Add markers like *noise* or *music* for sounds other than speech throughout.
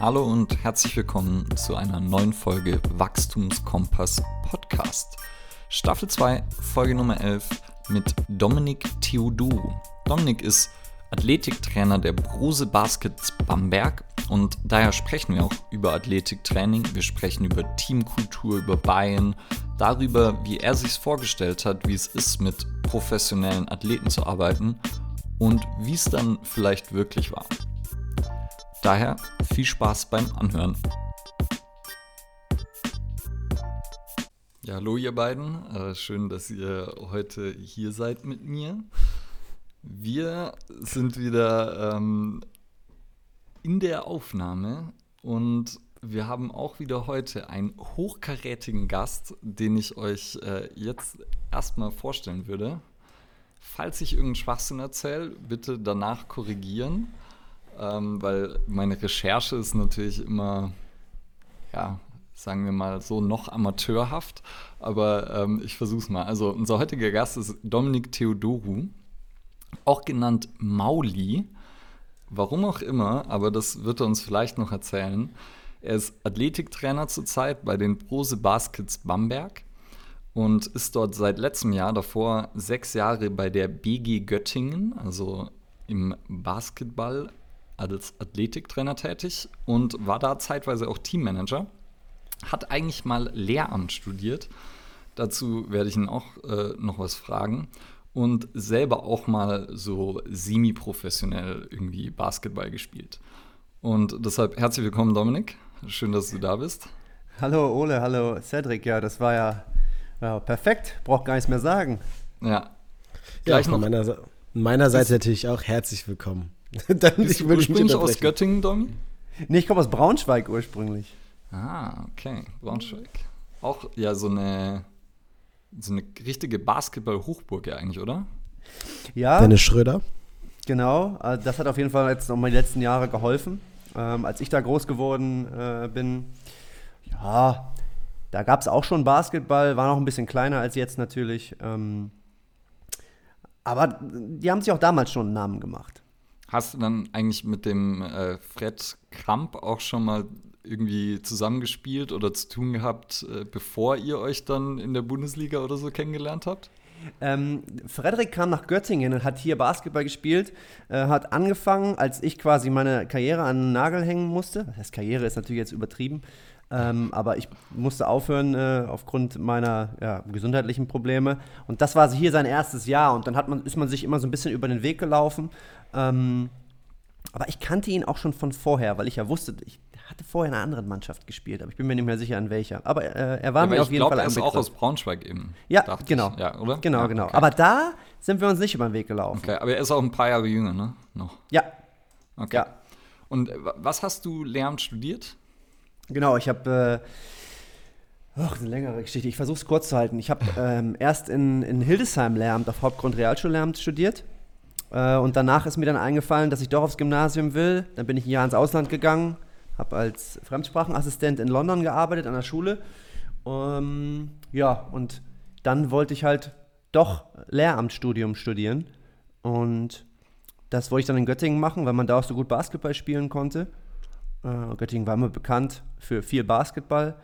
Hallo und herzlich willkommen zu einer neuen Folge Wachstumskompass Podcast. Staffel 2, Folge Nummer 11 mit Dominik Theodoro. Dominik ist Athletiktrainer der Brose Baskets Bamberg und daher sprechen wir auch über Athletiktraining. Wir sprechen über Teamkultur, über Bayern, darüber, wie er sich vorgestellt hat, wie es ist, mit professionellen Athleten zu arbeiten und wie es dann vielleicht wirklich war. Daher viel Spaß beim Anhören. Ja, hallo ihr beiden. Äh, schön, dass ihr heute hier seid mit mir. Wir sind wieder ähm, in der Aufnahme und wir haben auch wieder heute einen hochkarätigen Gast, den ich euch äh, jetzt erstmal vorstellen würde. Falls ich irgendeinen Schwachsinn erzähle, bitte danach korrigieren ähm, weil meine Recherche ist natürlich immer, ja, sagen wir mal so, noch amateurhaft, aber ähm, ich versuche es mal. Also unser heutiger Gast ist Dominik Theodoru, auch genannt Mauli. Warum auch immer, aber das wird er uns vielleicht noch erzählen. Er ist Athletiktrainer zurzeit bei den Brose Baskets Bamberg und ist dort seit letztem Jahr davor sechs Jahre bei der BG Göttingen, also im Basketball als Athletiktrainer tätig und war da zeitweise auch Teammanager. Hat eigentlich mal Lehramt studiert. Dazu werde ich ihn auch äh, noch was fragen. Und selber auch mal so semi-professionell irgendwie Basketball gespielt. Und deshalb herzlich willkommen, Dominik. Schön, dass du da bist. Hallo Ole, hallo Cedric. Ja, das war ja, ja perfekt. Braucht gar nichts mehr sagen. Ja. Gleich ja, von meiner, meiner Seite natürlich auch herzlich willkommen. *laughs* Dann Bist ich du ursprünglich aus Göttingen, Domi? Nee, ich komme aus Braunschweig ursprünglich. Ah, okay. Braunschweig. Auch ja so eine, so eine richtige Basketball-Hochburg ja eigentlich, oder? Ja. Dennis Schröder. Genau, äh, das hat auf jeden Fall jetzt noch mal die letzten Jahre geholfen. Ähm, als ich da groß geworden äh, bin, ja, da gab es auch schon Basketball, war noch ein bisschen kleiner als jetzt natürlich. Ähm, aber die haben sich auch damals schon einen Namen gemacht. Hast du dann eigentlich mit dem äh, Fred Kramp auch schon mal irgendwie zusammengespielt oder zu tun gehabt, äh, bevor ihr euch dann in der Bundesliga oder so kennengelernt habt? Ähm, Frederik kam nach Göttingen und hat hier Basketball gespielt, äh, hat angefangen, als ich quasi meine Karriere an den Nagel hängen musste. Das heißt, Karriere ist natürlich jetzt übertrieben, ähm, aber ich musste aufhören äh, aufgrund meiner ja, gesundheitlichen Probleme. Und das war hier sein erstes Jahr. Und dann hat man, ist man sich immer so ein bisschen über den Weg gelaufen. Ähm, aber ich kannte ihn auch schon von vorher, weil ich ja wusste, ich hatte vorher in einer anderen Mannschaft gespielt, aber ich bin mir nicht mehr sicher, an welcher. Aber äh, er war ja, mir auf jeden glaub, Fall ein Ich glaube, er ist auch aus Braunschweig eben. Ja, genau. Ja, oder? Genau, ja, genau. Okay. Aber da sind wir uns nicht über den Weg gelaufen. Okay, aber er ist auch ein paar Jahre jünger, ne? Noch. Ja. Okay. Ja. Und was hast du Lehramt studiert? Genau, ich habe äh, eine längere Geschichte. Ich versuche es kurz zu halten. Ich habe *laughs* ähm, erst in, in Hildesheim Lehramt auf Hauptgrund Realschullehramt studiert äh, und danach ist mir dann eingefallen, dass ich doch aufs Gymnasium will. Dann bin ich ein Jahr ins Ausland gegangen, habe als Fremdsprachenassistent in London gearbeitet an der Schule. Ähm, ja, und dann wollte ich halt doch Lehramtsstudium studieren. Und das wollte ich dann in Göttingen machen, weil man da auch so gut Basketball spielen konnte. Äh, Göttingen war immer bekannt für viel Basketball.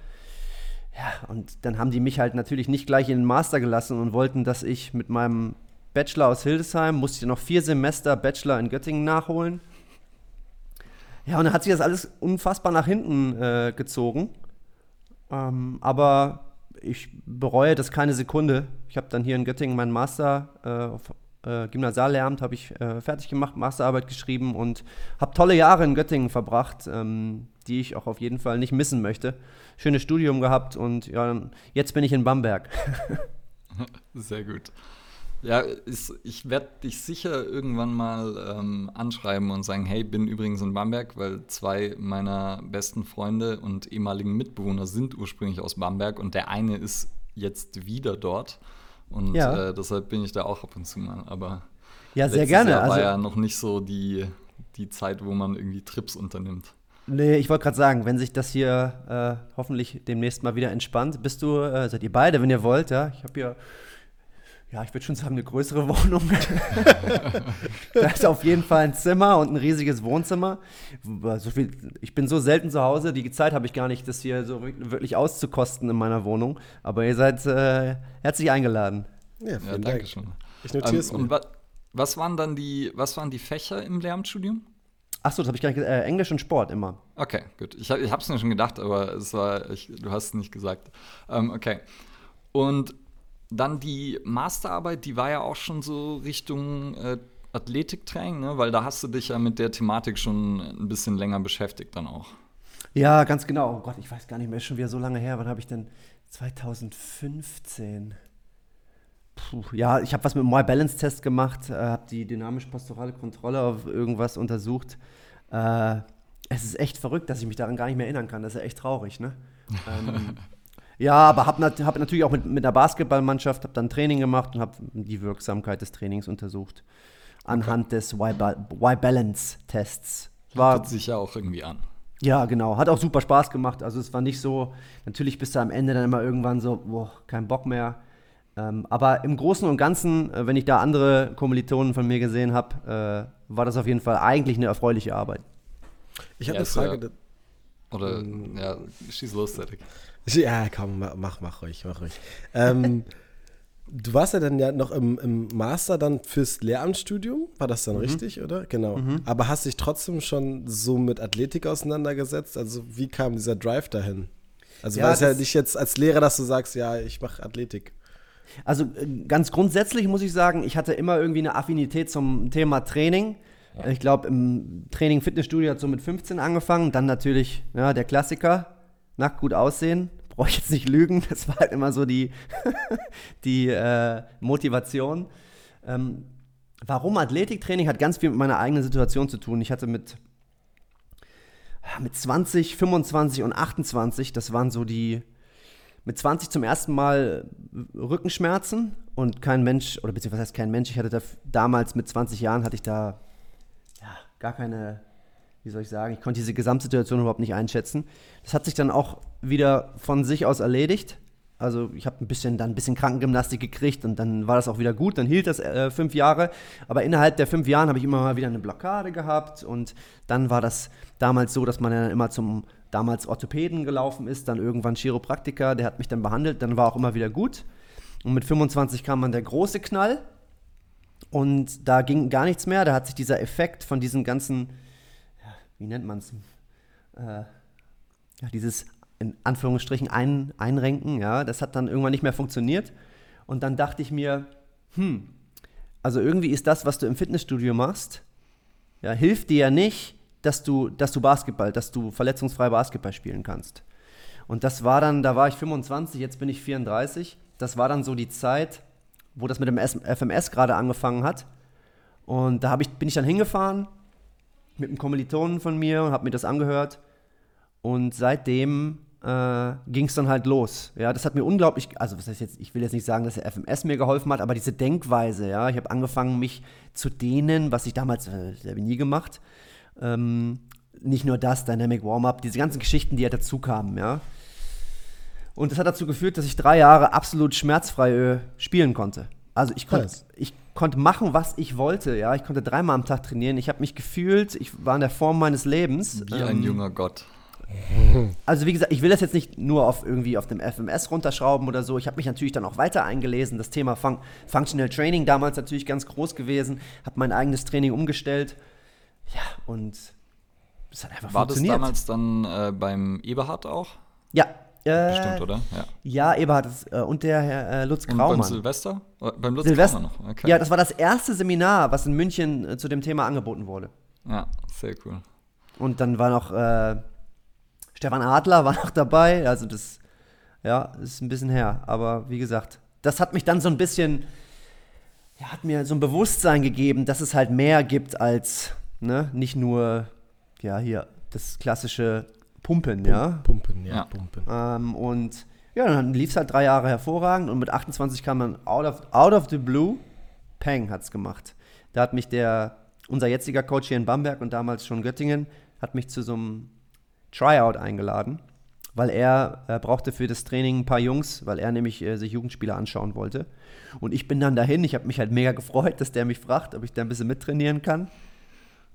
Ja, und dann haben die mich halt natürlich nicht gleich in den Master gelassen und wollten, dass ich mit meinem Bachelor aus Hildesheim, musste ich noch vier Semester Bachelor in Göttingen nachholen. Ja, und dann hat sich das alles unfassbar nach hinten äh, gezogen. Ähm, aber ich bereue das keine Sekunde. Ich habe dann hier in Göttingen meinen Master äh, auf äh, Gymnasiallehramt habe ich äh, fertig gemacht, Masterarbeit geschrieben und habe tolle Jahre in Göttingen verbracht, ähm, die ich auch auf jeden Fall nicht missen möchte. Schönes Studium gehabt und ja, jetzt bin ich in Bamberg. *laughs* Sehr gut. Ja, ist, ich werde dich sicher irgendwann mal ähm, anschreiben und sagen, hey, bin übrigens in Bamberg, weil zwei meiner besten Freunde und ehemaligen Mitbewohner sind ursprünglich aus Bamberg und der eine ist jetzt wieder dort. Und ja. äh, deshalb bin ich da auch ab und zu mal. Aber ja, sehr gerne. Jahr war also, ja noch nicht so die, die Zeit, wo man irgendwie Trips unternimmt. Nee, ich wollte gerade sagen, wenn sich das hier äh, hoffentlich demnächst mal wieder entspannt, bist du, äh, seid ihr beide, wenn ihr wollt, ja. Ich habe hier ja, ich würde schon sagen, eine größere *laughs* Wohnung. da ist auf jeden Fall ein Zimmer und ein riesiges Wohnzimmer. So viel, ich bin so selten zu Hause, die Zeit habe ich gar nicht, das hier so wirklich auszukosten in meiner Wohnung. Aber ihr seid äh, herzlich eingeladen. Ja, vielen ja, danke Dank. schön. Ich notiere es ähm, Und wa was waren dann die, was waren die Fächer im Lehramtsstudium? Achso, das habe ich gar nicht gesagt. Äh, Englisch und Sport immer. Okay, gut. Ich, ich habe es mir schon gedacht, aber es war, ich, du hast es nicht gesagt. Ähm, okay. Und dann die Masterarbeit, die war ja auch schon so Richtung äh, Athletiktraining, ne? weil da hast du dich ja mit der Thematik schon ein bisschen länger beschäftigt dann auch. Ja, ganz genau. Oh Gott, ich weiß gar nicht mehr, ist schon wieder so lange her. Wann habe ich denn? 2015. Puh, ja, ich habe was mit dem My-Balance-Test gemacht, äh, habe die dynamisch-pastorale Kontrolle auf irgendwas untersucht. Äh, es ist echt verrückt, dass ich mich daran gar nicht mehr erinnern kann. Das ist ja echt traurig, ne? *laughs* ähm, ja, aber habe nat hab natürlich auch mit, mit einer Basketballmannschaft, habe dann Training gemacht und habe die Wirksamkeit des Trainings untersucht. Anhand okay. des Y-Balance-Tests. Hört sich ja auch irgendwie an. Ja, genau. Hat auch super Spaß gemacht. Also es war nicht so, natürlich bist du am Ende dann immer irgendwann so, boah, kein Bock mehr. Ähm, aber im Großen und Ganzen, äh, wenn ich da andere Kommilitonen von mir gesehen habe, äh, war das auf jeden Fall eigentlich eine erfreuliche Arbeit. Ich habe ja, eine Frage. Oder, ähm, ja, schieß los, Cedric. Ja, komm, mach, mach ruhig, mach ruhig. Ähm, *laughs* du warst ja dann ja noch im, im, Master dann fürs Lehramtsstudium, war das dann mhm. richtig, oder? Genau. Mhm. Aber hast dich trotzdem schon so mit Athletik auseinandergesetzt? Also wie kam dieser Drive dahin? Also ja, war es ja nicht jetzt als Lehrer, dass du sagst, ja, ich mache Athletik. Also äh, ganz grundsätzlich muss ich sagen, ich hatte immer irgendwie eine Affinität zum Thema Training. Ja. Ich glaube, im Training Fitnessstudio hat so mit 15 angefangen. Dann natürlich ja, der Klassiker, nackt gut aussehen. Brauche ich jetzt nicht lügen. *laughs* Das war halt immer so die, *laughs* die äh, Motivation. Ähm, warum Athletiktraining hat ganz viel mit meiner eigenen Situation zu tun. Ich hatte mit, mit 20, 25 und 28, das waren so die, mit 20 zum ersten Mal Rückenschmerzen und kein Mensch, oder beziehungsweise was heißt kein Mensch, ich hatte da damals mit 20 Jahren hatte ich da ja, gar keine wie soll ich sagen, ich konnte diese Gesamtsituation überhaupt nicht einschätzen. Das hat sich dann auch wieder von sich aus erledigt. Also ich habe ein bisschen dann ein bisschen Krankengymnastik gekriegt und dann war das auch wieder gut. Dann hielt das äh, fünf Jahre. Aber innerhalb der fünf Jahren habe ich immer mal wieder eine Blockade gehabt und dann war das damals so, dass man dann immer zum damals Orthopäden gelaufen ist, dann irgendwann Chiropraktiker, der hat mich dann behandelt, dann war auch immer wieder gut. Und mit 25 kam dann der große Knall und da ging gar nichts mehr. Da hat sich dieser Effekt von diesen ganzen wie nennt man es? Äh, ja, dieses in Anführungsstrichen ein, Einrenken, ja, das hat dann irgendwann nicht mehr funktioniert. Und dann dachte ich mir, hm, also irgendwie ist das, was du im Fitnessstudio machst, ja, hilft dir ja nicht, dass du, dass du Basketball, dass du verletzungsfrei Basketball spielen kannst. Und das war dann, da war ich 25, jetzt bin ich 34. Das war dann so die Zeit, wo das mit dem FMS gerade angefangen hat. Und da ich, bin ich dann hingefahren, mit einem Kommilitonen von mir und habe mir das angehört. Und seitdem äh, ging es dann halt los. Ja, das hat mir unglaublich, also was heißt jetzt, ich will jetzt nicht sagen, dass der FMS mir geholfen hat, aber diese Denkweise, ja, ich habe angefangen, mich zu dehnen, was ich damals, äh, ich nie gemacht. Ähm, nicht nur das, Dynamic Warm-Up, diese ganzen Geschichten, die ja dazu kamen, ja. Und das hat dazu geführt, dass ich drei Jahre absolut schmerzfrei äh, spielen konnte. Also ich konnte, ich konnte machen, was ich wollte. Ja, ich konnte dreimal am Tag trainieren. Ich habe mich gefühlt, ich war in der Form meines Lebens. Wie ähm, ein junger Gott. Also wie gesagt, ich will das jetzt nicht nur auf irgendwie auf dem FMS runterschrauben oder so. Ich habe mich natürlich dann auch weiter eingelesen. Das Thema Fun Functional Training damals natürlich ganz groß gewesen. Habe mein eigenes Training umgestellt. Ja und es hat einfach War funktioniert. War das damals dann äh, beim Eberhard auch? Ja, Bestimmt, oder? Ja, ja Eberhard äh, und der Herr äh, Lutz Graumann. Und beim Silvester? Beim Lutz Silvester. Graumann noch. Okay. Ja, das war das erste Seminar, was in München äh, zu dem Thema angeboten wurde. Ja, sehr cool. Und dann war noch äh, Stefan Adler war *laughs* noch dabei. Also das, ja, ist ein bisschen her. Aber wie gesagt, das hat mich dann so ein bisschen, ja, hat mir so ein Bewusstsein gegeben, dass es halt mehr gibt als, ne, nicht nur, ja, hier das klassische Pumpen, Pum ja. Pumpen, ja, ja. Pumpen. Ähm, und ja, dann lief es halt drei Jahre hervorragend und mit 28 kam man out of, out of the blue. Peng hat es gemacht. Da hat mich der, unser jetziger Coach hier in Bamberg und damals schon Göttingen, hat mich zu so einem Tryout eingeladen, weil er, er brauchte für das Training ein paar Jungs, weil er nämlich äh, sich Jugendspieler anschauen wollte. Und ich bin dann dahin. Ich habe mich halt mega gefreut, dass der mich fragt, ob ich da ein bisschen mittrainieren kann.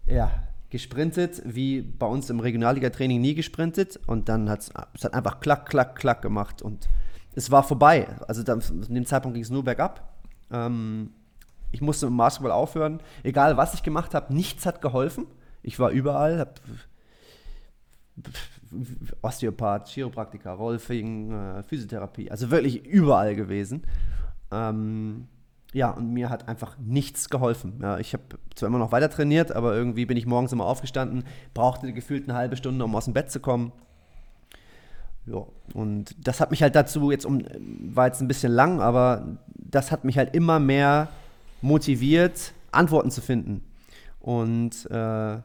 Ja, gesprintet, wie bei uns im Regionalliga-Training nie gesprintet. Und dann hat es hat einfach klack, klack, klack gemacht. Und es war vorbei. Also dann, in dem Zeitpunkt ging es nur bergab. Ähm, ich musste dem Basketball aufhören. Egal, was ich gemacht habe, nichts hat geholfen. Ich war überall, habe Osteopath, Chiropraktiker, Rolfing, äh, Physiotherapie, also wirklich überall gewesen. Ähm, ja, und mir hat einfach nichts geholfen. Ja, ich habe zwar immer noch weiter trainiert, aber irgendwie bin ich morgens immer aufgestanden, brauchte gefühlt eine halbe Stunde, um aus dem Bett zu kommen. Ja, und das hat mich halt dazu, jetzt um, war jetzt ein bisschen lang, aber das hat mich halt immer mehr motiviert, Antworten zu finden. Und äh,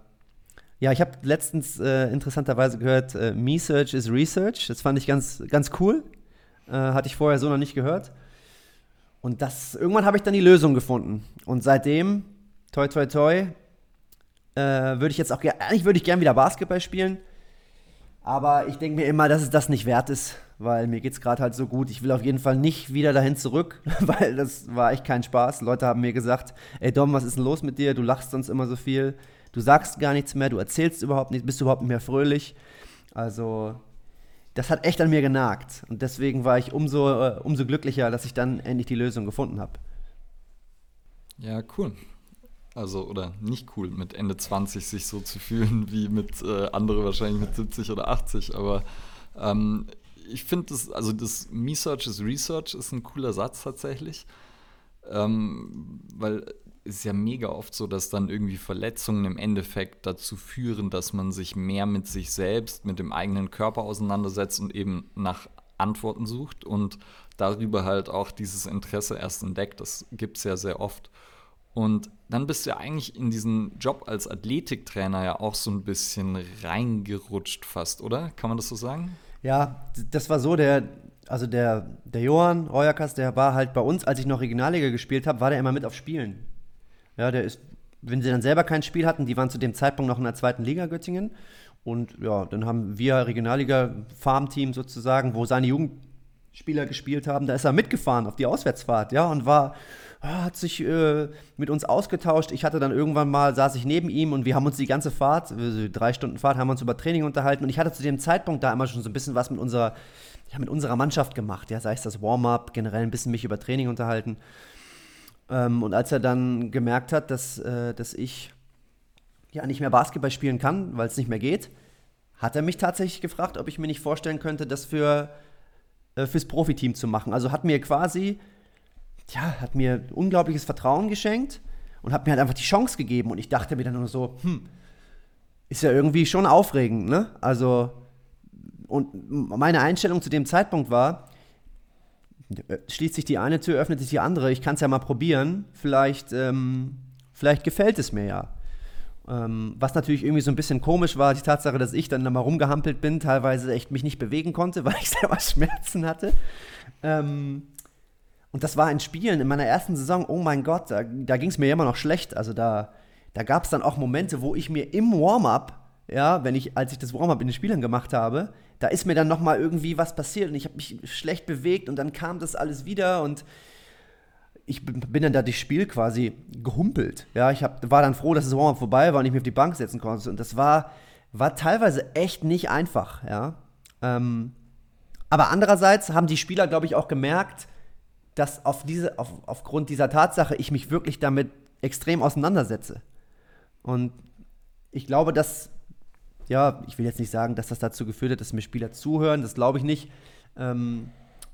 ja, ich habe letztens äh, interessanterweise gehört, äh, Me Search is Research. Das fand ich ganz, ganz cool. Äh, hatte ich vorher so noch nicht gehört. Und das, irgendwann habe ich dann die Lösung gefunden. Und seitdem, toi, toi, toi, äh, würde ich jetzt auch gerne, eigentlich würde ich gerne wieder Basketball spielen. Aber ich denke mir immer, dass es das nicht wert ist, weil mir geht es gerade halt so gut. Ich will auf jeden Fall nicht wieder dahin zurück, *laughs* weil das war echt kein Spaß. Leute haben mir gesagt, ey Dom, was ist denn los mit dir? Du lachst sonst immer so viel du sagst gar nichts mehr, du erzählst überhaupt nichts, bist überhaupt nicht mehr fröhlich. Also das hat echt an mir genagt. Und deswegen war ich umso, äh, umso glücklicher, dass ich dann endlich die Lösung gefunden habe. Ja, cool. Also, oder nicht cool, mit Ende 20 sich so zu fühlen wie mit äh, andere wahrscheinlich mit 70 oder 80. Aber ähm, ich finde das, also das Me-Search is Research ist ein cooler Satz tatsächlich. Ähm, weil ist ja mega oft so, dass dann irgendwie Verletzungen im Endeffekt dazu führen, dass man sich mehr mit sich selbst, mit dem eigenen Körper auseinandersetzt und eben nach Antworten sucht und darüber halt auch dieses Interesse erst entdeckt. Das gibt es ja sehr oft. Und dann bist du ja eigentlich in diesen Job als Athletiktrainer ja auch so ein bisschen reingerutscht fast, oder? Kann man das so sagen? Ja, das war so, der, also der, der Johann Reuerkas, der war halt bei uns, als ich noch Regionalliga gespielt habe, war der immer mit auf Spielen. Ja, der ist, wenn sie dann selber kein Spiel hatten, die waren zu dem Zeitpunkt noch in der zweiten Liga Göttingen. Und ja, dann haben wir Regionalliga-Farmteam sozusagen, wo seine Jugendspieler gespielt haben, da ist er mitgefahren auf die Auswärtsfahrt, ja, und war, ah, hat sich äh, mit uns ausgetauscht. Ich hatte dann irgendwann mal, saß ich neben ihm und wir haben uns die ganze Fahrt, also drei Stunden Fahrt, haben uns über Training unterhalten. Und ich hatte zu dem Zeitpunkt da immer schon so ein bisschen was mit unserer, ja, mit unserer Mannschaft gemacht, ja, sei es das Warm-up, generell ein bisschen mich über Training unterhalten. Ähm, und als er dann gemerkt hat, dass, äh, dass ich ja nicht mehr Basketball spielen kann, weil es nicht mehr geht, hat er mich tatsächlich gefragt, ob ich mir nicht vorstellen könnte, das für, äh, fürs Profiteam zu machen. Also hat mir quasi, ja, hat mir unglaubliches Vertrauen geschenkt und hat mir halt einfach die Chance gegeben. Und ich dachte mir dann nur so, hm, ist ja irgendwie schon aufregend, ne? Also, und meine Einstellung zu dem Zeitpunkt war, schließt sich die eine Tür, öffnet sich die andere. Ich kann es ja mal probieren. Vielleicht, ähm, vielleicht gefällt es mir ja. Ähm, was natürlich irgendwie so ein bisschen komisch war, die Tatsache, dass ich dann da mal rumgehampelt bin, teilweise echt mich nicht bewegen konnte, *laughs* weil ich selber Schmerzen hatte. Ähm, und das war in Spielen in meiner ersten Saison, oh mein Gott, da, da ging es mir immer noch schlecht. Also da, da gab es dann auch Momente, wo ich mir im Warm-up, ja, wenn ich, als ich das Warm-up in den Spielern gemacht habe, da ist mir dann noch mal irgendwie was passiert und ich habe mich schlecht bewegt und dann kam das alles wieder und ich bin dann da das Spiel quasi gehumpelt. Ja, ich hab, war dann froh, dass das Warm-up vorbei war und ich mich auf die Bank setzen konnte. Und das war, war teilweise echt nicht einfach, ja. Ähm, aber andererseits haben die Spieler, glaube ich, auch gemerkt, dass auf diese, auf, aufgrund dieser Tatsache ich mich wirklich damit extrem auseinandersetze. Und ich glaube, dass ja, ich will jetzt nicht sagen, dass das dazu geführt hat, dass mir Spieler zuhören, das glaube ich nicht. Ähm,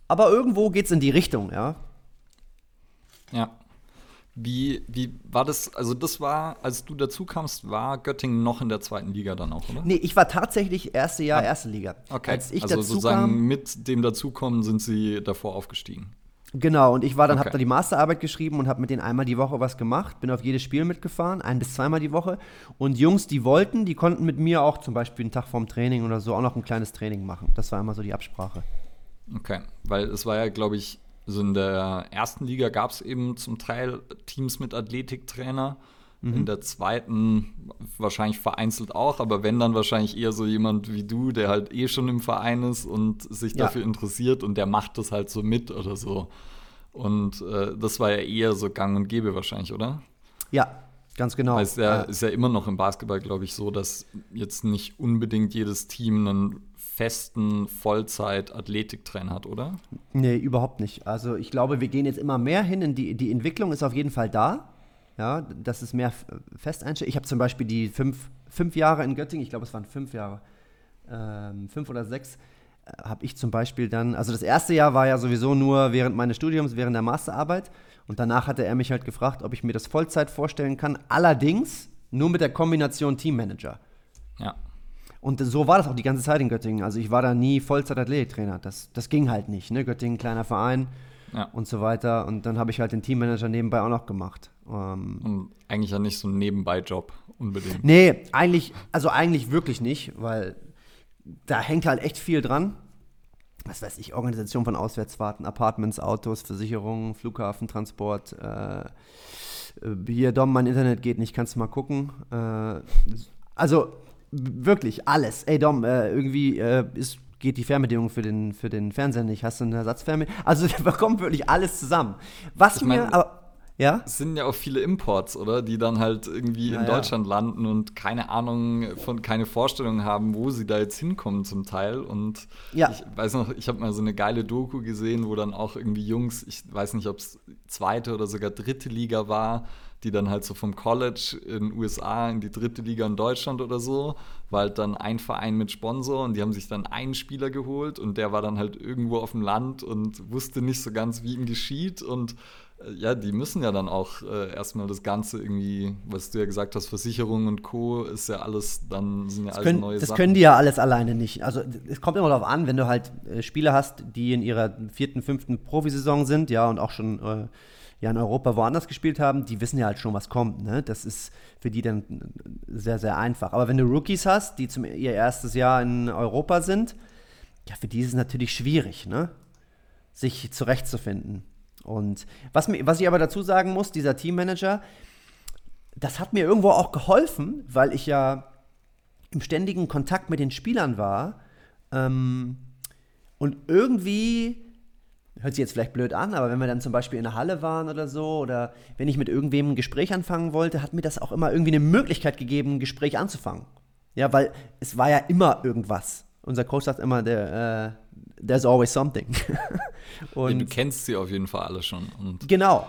aber irgendwo geht es in die Richtung, ja. Ja. Wie, wie war das, also das war, als du dazu kamst, war Göttingen noch in der zweiten Liga dann auch, oder? Nee, ich war tatsächlich erste Jahr ah. erste Liga. Okay, als ich also dazu sozusagen kam, mit dem Dazukommen sind sie davor aufgestiegen. Genau, und ich war dann, okay. habe da die Masterarbeit geschrieben und habe mit denen einmal die Woche was gemacht, bin auf jedes Spiel mitgefahren, ein bis zweimal die Woche. Und Jungs, die wollten, die konnten mit mir auch zum Beispiel einen Tag vorm Training oder so auch noch ein kleines Training machen. Das war immer so die Absprache. Okay, weil es war ja, glaube ich, so in der ersten Liga gab es eben zum Teil Teams mit Athletiktrainer. Mhm. In der zweiten wahrscheinlich vereinzelt auch, aber wenn dann wahrscheinlich eher so jemand wie du, der halt eh schon im Verein ist und sich ja. dafür interessiert und der macht das halt so mit oder so. Und äh, das war ja eher so gang und gäbe wahrscheinlich, oder? Ja, ganz genau. Weil es ja, ist ja immer noch im Basketball, glaube ich, so, dass jetzt nicht unbedingt jedes Team einen festen Vollzeit-Athletiktrainer hat, oder? Nee, überhaupt nicht. Also ich glaube, wir gehen jetzt immer mehr hin in die, die Entwicklung ist auf jeden Fall da. Ja, das ist mehr Festeinstellung. Ich habe zum Beispiel die fünf, fünf Jahre in Göttingen, ich glaube, es waren fünf Jahre, ähm, fünf oder sechs, äh, habe ich zum Beispiel dann, also das erste Jahr war ja sowieso nur während meines Studiums, während der Masterarbeit. Und danach hatte er mich halt gefragt, ob ich mir das Vollzeit vorstellen kann. Allerdings nur mit der Kombination Teammanager. Ja. Und so war das auch die ganze Zeit in Göttingen. Also ich war da nie Vollzeit-Athletiktrainer. Das, das ging halt nicht. Ne? Göttingen, kleiner Verein ja. und so weiter. Und dann habe ich halt den Teammanager nebenbei auch noch gemacht. Ähm, eigentlich ja nicht so ein Nebenbei-Job unbedingt. Nee, eigentlich, also eigentlich wirklich nicht, weil da hängt halt echt viel dran. Was weiß ich, Organisation von Auswärtsfahrten, Apartments, Autos, Versicherungen, Flughafen, Transport. Äh, äh hier, Dom, mein Internet geht nicht, kannst du mal gucken. Äh, also wirklich alles. Ey Dom, äh, irgendwie äh, ist, geht die Fernbedienung für den, für den Fernseher nicht. Hast du eine Ersatzfernbedienung? Also *laughs* da kommt wirklich alles zusammen. Was ich mir aber ja? Es sind ja auch viele Imports, oder? Die dann halt irgendwie ja, in Deutschland ja. landen und keine Ahnung von, keine Vorstellung haben, wo sie da jetzt hinkommen zum Teil. Und ja. ich weiß noch, ich habe mal so eine geile Doku gesehen, wo dann auch irgendwie Jungs, ich weiß nicht, ob es zweite oder sogar dritte Liga war, die dann halt so vom College in den USA in die dritte Liga in Deutschland oder so, war halt dann ein Verein mit Sponsor und die haben sich dann einen Spieler geholt und der war dann halt irgendwo auf dem Land und wusste nicht so ganz, wie ihm geschieht und ja, die müssen ja dann auch äh, erstmal das Ganze irgendwie, was du ja gesagt hast, Versicherung und Co. ist ja alles, dann sind ja das alles können, neue das Sachen. Das können die ja alles alleine nicht. Also es kommt immer darauf an, wenn du halt äh, Spieler hast, die in ihrer vierten, fünften Profisaison sind, ja, und auch schon äh, ja in Europa woanders gespielt haben, die wissen ja halt schon, was kommt. Ne? Das ist für die dann sehr, sehr einfach. Aber wenn du Rookies hast, die zum ihr erstes Jahr in Europa sind, ja, für die ist es natürlich schwierig, ne? sich zurechtzufinden. Und was, was ich aber dazu sagen muss, dieser Teammanager, das hat mir irgendwo auch geholfen, weil ich ja im ständigen Kontakt mit den Spielern war. Ähm, und irgendwie hört sich jetzt vielleicht blöd an, aber wenn wir dann zum Beispiel in der Halle waren oder so, oder wenn ich mit irgendwem ein Gespräch anfangen wollte, hat mir das auch immer irgendwie eine Möglichkeit gegeben, ein Gespräch anzufangen. Ja, weil es war ja immer irgendwas. Unser Coach sagt immer, there, uh, there's always something. Und *laughs* ja, du kennst sie auf jeden Fall alle schon. Und genau.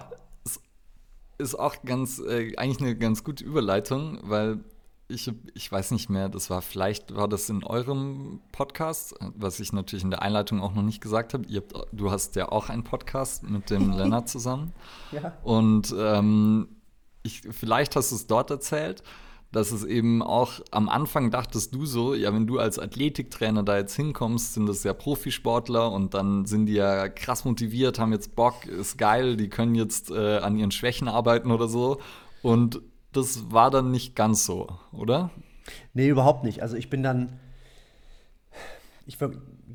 Ist auch ganz, äh, eigentlich eine ganz gute Überleitung, weil ich, ich weiß nicht mehr, das war vielleicht, war das in eurem Podcast, was ich natürlich in der Einleitung auch noch nicht gesagt habe. Habt, du hast ja auch einen Podcast mit dem *laughs* Lennart zusammen. Ja. Und ähm, ich, vielleicht hast du es dort erzählt, dass es eben auch am Anfang dachtest du so, ja, wenn du als Athletiktrainer da jetzt hinkommst, sind das ja Profisportler und dann sind die ja krass motiviert, haben jetzt Bock, ist geil, die können jetzt äh, an ihren Schwächen arbeiten oder so. Und das war dann nicht ganz so, oder? Nee, überhaupt nicht. Also ich bin dann, ich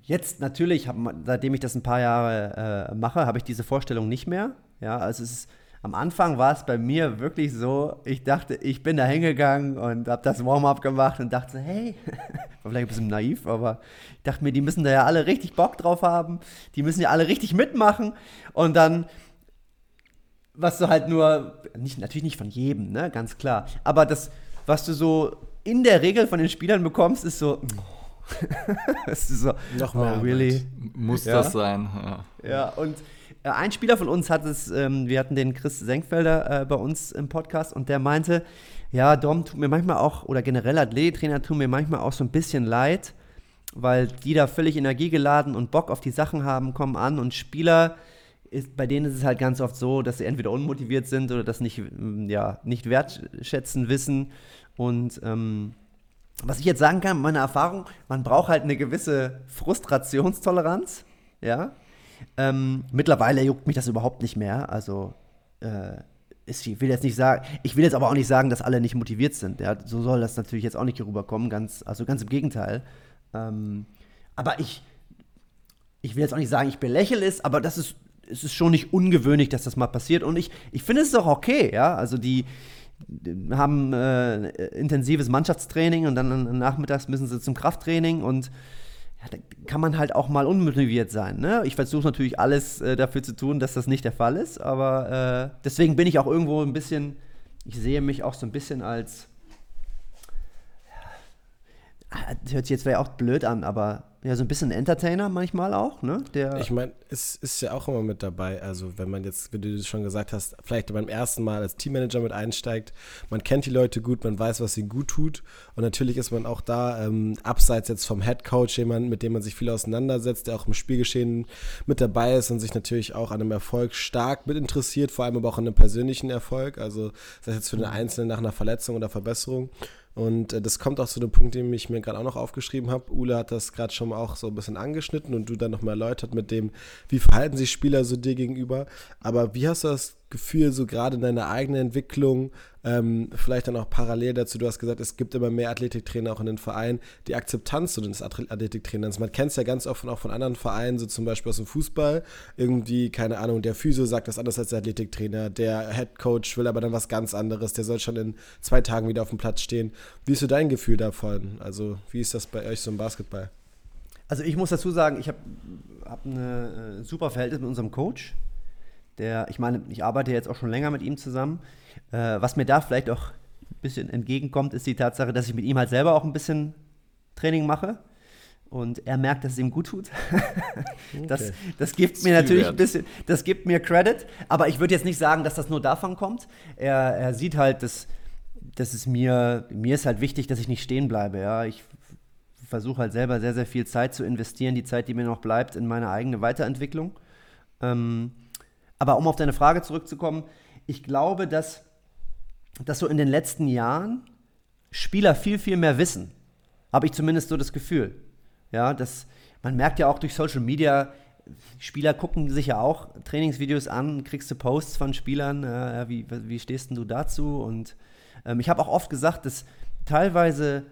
jetzt natürlich, hab, seitdem ich das ein paar Jahre äh, mache, habe ich diese Vorstellung nicht mehr. Ja, also es ist, am Anfang war es bei mir wirklich so, ich dachte, ich bin da hingegangen und habe das Warm-up gemacht und dachte, hey, *laughs* war vielleicht ein bisschen naiv, aber ich dachte mir, die müssen da ja alle richtig Bock drauf haben, die müssen ja alle richtig mitmachen und dann was du halt nur, nicht, natürlich nicht von jedem, ne, ganz klar, aber das, was du so in der Regel von den Spielern bekommst, ist so, *laughs* das ist so, Noch oh, mehr really? Muss ja? das sein, ja. Ja, und ein Spieler von uns hat es, ähm, wir hatten den Chris Senkfelder äh, bei uns im Podcast und der meinte, ja, Dom tut mir manchmal auch, oder generell Athletiktrainer tun mir manchmal auch so ein bisschen leid, weil die da völlig energiegeladen und Bock auf die Sachen haben, kommen an und Spieler ist, bei denen ist es halt ganz oft so, dass sie entweder unmotiviert sind oder das nicht, mm, ja, nicht wertschätzen wissen. Und ähm, was ich jetzt sagen kann, meine Erfahrung, man braucht halt eine gewisse Frustrationstoleranz. Ja. Ähm, mittlerweile juckt mich das überhaupt nicht mehr. Also äh, ich will jetzt nicht sagen, ich will jetzt aber auch nicht sagen, dass alle nicht motiviert sind. Ja? So soll das natürlich jetzt auch nicht rüberkommen. Ganz, also ganz im Gegenteil. Ähm, aber ich, ich will jetzt auch nicht sagen, ich belächle es, aber das ist es ist schon nicht ungewöhnlich, dass das mal passiert. Und ich, ich finde es auch okay, ja. Also die, haben äh, intensives Mannschaftstraining und dann nachmittags müssen sie zum Krafttraining und kann man halt auch mal unmotiviert sein. Ne? Ich versuche natürlich alles äh, dafür zu tun, dass das nicht der Fall ist, aber äh, deswegen bin ich auch irgendwo ein bisschen, ich sehe mich auch so ein bisschen als, das hört sich jetzt vielleicht auch blöd an, aber ja, so ein bisschen Entertainer manchmal auch, ne? Der ich meine, es ist ja auch immer mit dabei. Also, wenn man jetzt, wie du schon gesagt hast, vielleicht beim ersten Mal als Teammanager mit einsteigt, man kennt die Leute gut, man weiß, was ihnen gut tut. Und natürlich ist man auch da, ähm, abseits jetzt vom Head Coach, jemand, mit dem man sich viel auseinandersetzt, der auch im Spielgeschehen mit dabei ist und sich natürlich auch an einem Erfolg stark mit interessiert, vor allem aber auch an einem persönlichen Erfolg. Also, sei es jetzt für den Einzelnen nach einer Verletzung oder Verbesserung. Und äh, das kommt auch zu dem Punkt, den ich mir gerade auch noch aufgeschrieben habe. Ule hat das gerade schon auch so ein bisschen angeschnitten und du dann nochmal erläutert mit dem, wie verhalten sich Spieler so dir gegenüber. Aber wie hast du das Gefühl, so gerade in deiner eigenen Entwicklung, ähm, vielleicht dann auch parallel dazu, du hast gesagt, es gibt immer mehr Athletiktrainer auch in den Vereinen, die Akzeptanz so des Athletiktrainers. Man kennt es ja ganz oft auch von anderen Vereinen, so zum Beispiel aus dem Fußball. Irgendwie, keine Ahnung, der Physio sagt das anders als der Athletiktrainer, der Head Coach will aber dann was ganz anderes, der soll schon in zwei Tagen wieder auf dem Platz stehen. Wie ist so dein Gefühl davon? Also, wie ist das bei euch so im Basketball? Also, ich muss dazu sagen, ich habe hab eine äh, super Verhältnis mit unserem Coach der, ich meine, ich arbeite jetzt auch schon länger mit ihm zusammen. Äh, was mir da vielleicht auch ein bisschen entgegenkommt, ist die Tatsache, dass ich mit ihm halt selber auch ein bisschen Training mache. Und er merkt, dass es ihm gut tut. *laughs* das, okay. das gibt mir natürlich wert. ein bisschen, das gibt mir Credit. Aber ich würde jetzt nicht sagen, dass das nur davon kommt. Er, er sieht halt, dass, dass es mir, mir ist halt wichtig, dass ich nicht stehen bleibe. Ja? Ich versuche halt selber sehr, sehr viel Zeit zu investieren, die Zeit, die mir noch bleibt, in meine eigene Weiterentwicklung. Ähm, aber um auf deine Frage zurückzukommen, ich glaube, dass, dass so in den letzten Jahren Spieler viel, viel mehr wissen. Habe ich zumindest so das Gefühl. Ja, dass man merkt ja auch durch Social Media, Spieler gucken sich ja auch Trainingsvideos an, kriegst du Posts von Spielern, äh, wie, wie stehst du dazu? Und ähm, ich habe auch oft gesagt, dass teilweise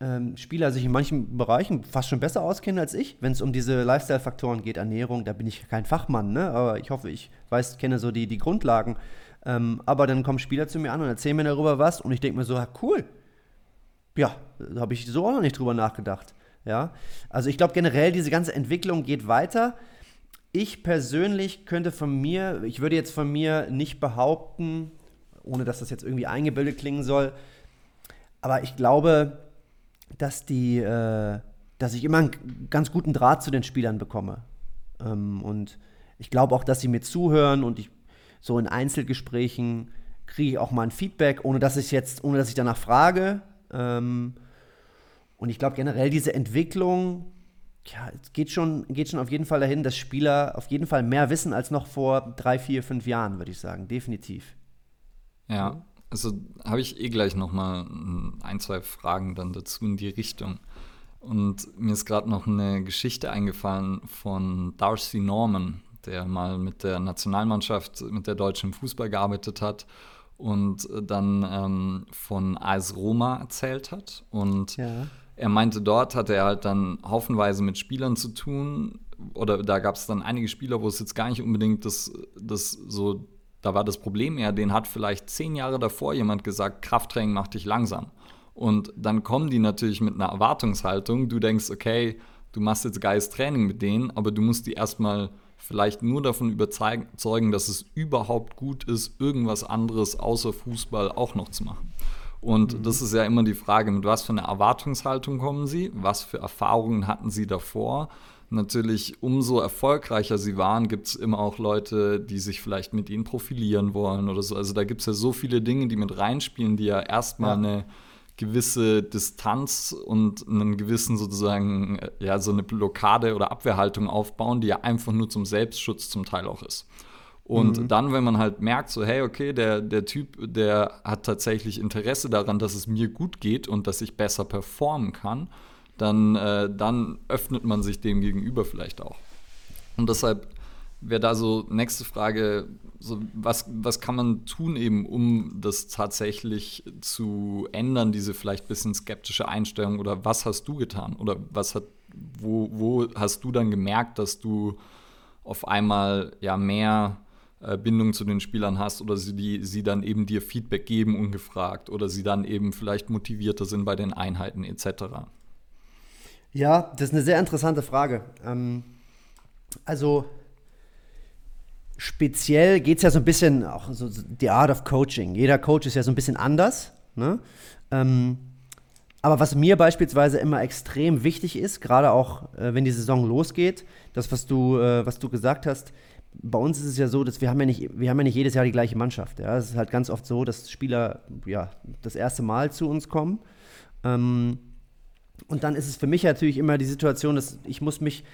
ähm, Spieler sich in manchen Bereichen fast schon besser auskennen als ich, wenn es um diese Lifestyle-Faktoren geht, Ernährung, da bin ich kein Fachmann, ne? aber ich hoffe, ich weiß, kenne so die, die Grundlagen. Ähm, aber dann kommen Spieler zu mir an und erzählen mir darüber was und ich denke mir so, ja, cool. Ja, da habe ich so auch noch nicht drüber nachgedacht. Ja, also ich glaube generell, diese ganze Entwicklung geht weiter. Ich persönlich könnte von mir, ich würde jetzt von mir nicht behaupten, ohne dass das jetzt irgendwie eingebildet klingen soll, aber ich glaube, dass die, äh, dass ich immer einen ganz guten Draht zu den Spielern bekomme. Ähm, und ich glaube auch, dass sie mir zuhören und ich so in Einzelgesprächen kriege ich auch mal ein Feedback, ohne dass ich jetzt, ohne dass ich danach frage. Ähm, und ich glaube generell diese Entwicklung, ja, es geht schon, geht schon auf jeden Fall dahin, dass Spieler auf jeden Fall mehr wissen als noch vor drei, vier, fünf Jahren, würde ich sagen. Definitiv. Ja, also habe ich eh gleich noch mal ein, zwei Fragen dann dazu in die Richtung. Und mir ist gerade noch eine Geschichte eingefallen von Darcy Norman, der mal mit der Nationalmannschaft, mit der deutschen Fußball gearbeitet hat und dann ähm, von AS Roma erzählt hat. Und ja. er meinte, dort hatte er halt dann haufenweise mit Spielern zu tun. Oder da gab es dann einige Spieler, wo es jetzt gar nicht unbedingt das, das so da war das Problem eher, den hat vielleicht zehn Jahre davor jemand gesagt, Krafttraining macht dich langsam. Und dann kommen die natürlich mit einer Erwartungshaltung. Du denkst, okay, du machst jetzt geiles Training mit denen, aber du musst die erstmal vielleicht nur davon überzeugen, dass es überhaupt gut ist, irgendwas anderes außer Fußball auch noch zu machen. Und mhm. das ist ja immer die Frage, mit was für einer Erwartungshaltung kommen sie, was für Erfahrungen hatten sie davor natürlich, umso erfolgreicher sie waren, gibt es immer auch Leute, die sich vielleicht mit ihnen profilieren wollen oder so. Also da gibt es ja so viele Dinge, die mit reinspielen, die ja erstmal ja. eine gewisse Distanz und einen gewissen sozusagen, ja, so eine Blockade oder Abwehrhaltung aufbauen, die ja einfach nur zum Selbstschutz zum Teil auch ist. Und mhm. dann, wenn man halt merkt, so, hey, okay, der, der Typ, der hat tatsächlich Interesse daran, dass es mir gut geht und dass ich besser performen kann, dann, äh, dann öffnet man sich dem gegenüber vielleicht auch. Und deshalb wäre da so nächste Frage, so was, was kann man tun eben, um das tatsächlich zu ändern, diese vielleicht ein bisschen skeptische Einstellung oder was hast du getan oder was hat, wo, wo hast du dann gemerkt, dass du auf einmal ja mehr äh, Bindung zu den Spielern hast oder sie, die, sie dann eben dir Feedback geben ungefragt oder sie dann eben vielleicht motivierter sind bei den Einheiten etc. Ja, das ist eine sehr interessante Frage. Ähm, also speziell geht es ja so ein bisschen auch so die Art of Coaching. Jeder Coach ist ja so ein bisschen anders. Ne? Ähm, aber was mir beispielsweise immer extrem wichtig ist, gerade auch äh, wenn die Saison losgeht, das, was du, äh, was du gesagt hast, bei uns ist es ja so, dass wir haben ja nicht, wir haben ja nicht jedes Jahr die gleiche Mannschaft. Ja? Es ist halt ganz oft so, dass Spieler ja das erste Mal zu uns kommen. Ähm, und dann ist es für mich natürlich immer die Situation, dass ich muss mich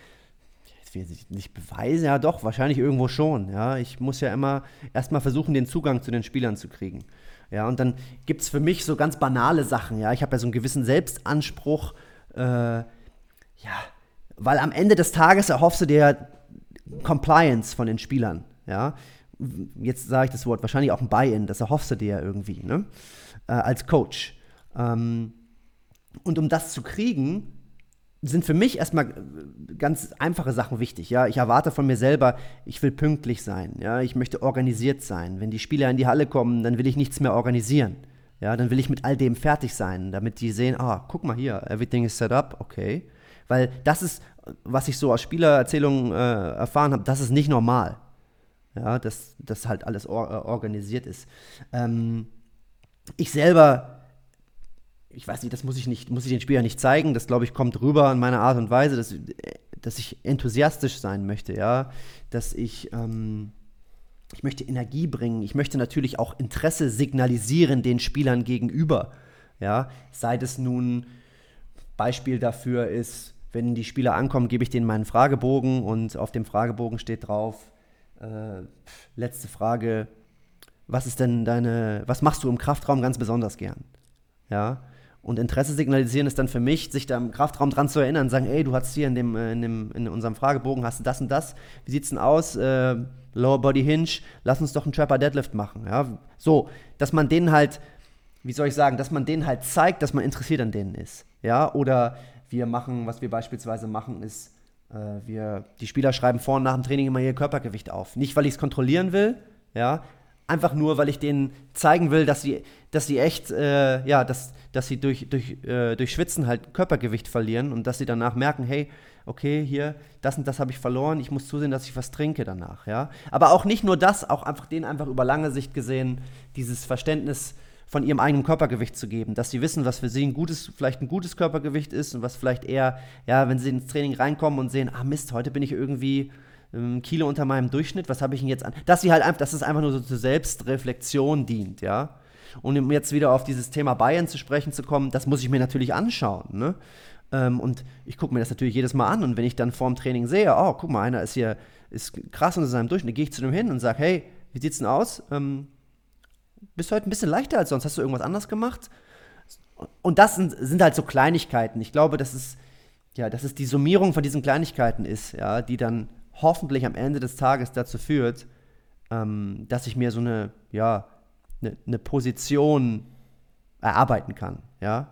ich will nicht beweisen, ja doch, wahrscheinlich irgendwo schon. Ja, ich muss ja immer erstmal versuchen, den Zugang zu den Spielern zu kriegen. Ja, und dann gibt es für mich so ganz banale Sachen. Ja, ich habe ja so einen gewissen Selbstanspruch. Äh, ja, weil am Ende des Tages erhoffst du dir Compliance von den Spielern. Ja, jetzt sage ich das Wort, wahrscheinlich auch ein Buy-in, das erhoffst du dir ja irgendwie, ne? Äh, als Coach. Ähm, und um das zu kriegen, sind für mich erstmal ganz einfache Sachen wichtig. Ja, ich erwarte von mir selber, ich will pünktlich sein. Ja, ich möchte organisiert sein. Wenn die Spieler in die Halle kommen, dann will ich nichts mehr organisieren. Ja, dann will ich mit all dem fertig sein, damit die sehen, ah, guck mal hier, everything is set up, okay. Weil das ist, was ich so aus Spielererzählungen äh, erfahren habe, das ist nicht normal. Ja, dass das halt alles or äh, organisiert ist. Ähm, ich selber ich weiß nicht, das muss ich nicht, muss ich den Spielern nicht zeigen. Das, glaube ich, kommt rüber in meiner Art und Weise, dass, dass ich enthusiastisch sein möchte, ja. Dass ich, ähm, ich möchte Energie bringen. Ich möchte natürlich auch Interesse signalisieren den Spielern gegenüber. Ja, sei es nun Beispiel dafür ist, wenn die Spieler ankommen, gebe ich denen meinen Fragebogen und auf dem Fragebogen steht drauf, äh, letzte Frage, was ist denn deine, was machst du im Kraftraum ganz besonders gern? Ja, und Interesse signalisieren ist dann für mich, sich da im Kraftraum dran zu erinnern, sagen, ey, du hast hier in, dem, äh, in, dem, in unserem Fragebogen, hast du das und das, wie sieht's denn aus? Äh, Lower Body Hinge, lass uns doch einen Trapper Deadlift machen. Ja? So, dass man denen halt, wie soll ich sagen, dass man denen halt zeigt, dass man interessiert an denen ist. Ja, oder wir machen, was wir beispielsweise machen, ist, äh, wir, die Spieler schreiben vor und nach dem Training immer ihr Körpergewicht auf. Nicht, weil ich es kontrollieren will, ja, einfach nur, weil ich denen zeigen will, dass sie, dass sie echt, äh, ja, dass, dass sie durch, durch, äh, durch Schwitzen halt Körpergewicht verlieren und dass sie danach merken, hey, okay, hier, das und das habe ich verloren, ich muss zusehen, dass ich was trinke danach, ja. Aber auch nicht nur das, auch einfach denen einfach über lange Sicht gesehen, dieses Verständnis von ihrem eigenen Körpergewicht zu geben, dass sie wissen, was für sie ein gutes, vielleicht ein gutes Körpergewicht ist und was vielleicht eher, ja, wenn sie ins Training reinkommen und sehen, ah Mist, heute bin ich irgendwie ähm, Kilo unter meinem Durchschnitt, was habe ich denn jetzt an? Dass sie halt einfach, dass es einfach nur so zur Selbstreflexion dient, ja. Und um jetzt wieder auf dieses Thema Bayern zu sprechen zu kommen, das muss ich mir natürlich anschauen, ne? Ähm, und ich gucke mir das natürlich jedes Mal an und wenn ich dann vorm Training sehe, oh, guck mal, einer ist hier, ist krass unter seinem Durchschnitt, gehe ich zu dem hin und sage, hey, wie sieht's denn aus? Ähm, bist du heute ein bisschen leichter als sonst? Hast du irgendwas anders gemacht? Und das sind, sind halt so Kleinigkeiten. Ich glaube, dass es, ja, dass es die Summierung von diesen Kleinigkeiten ist, ja, die dann hoffentlich am Ende des Tages dazu führt, ähm, dass ich mir so eine, ja, eine, eine Position erarbeiten kann, ja.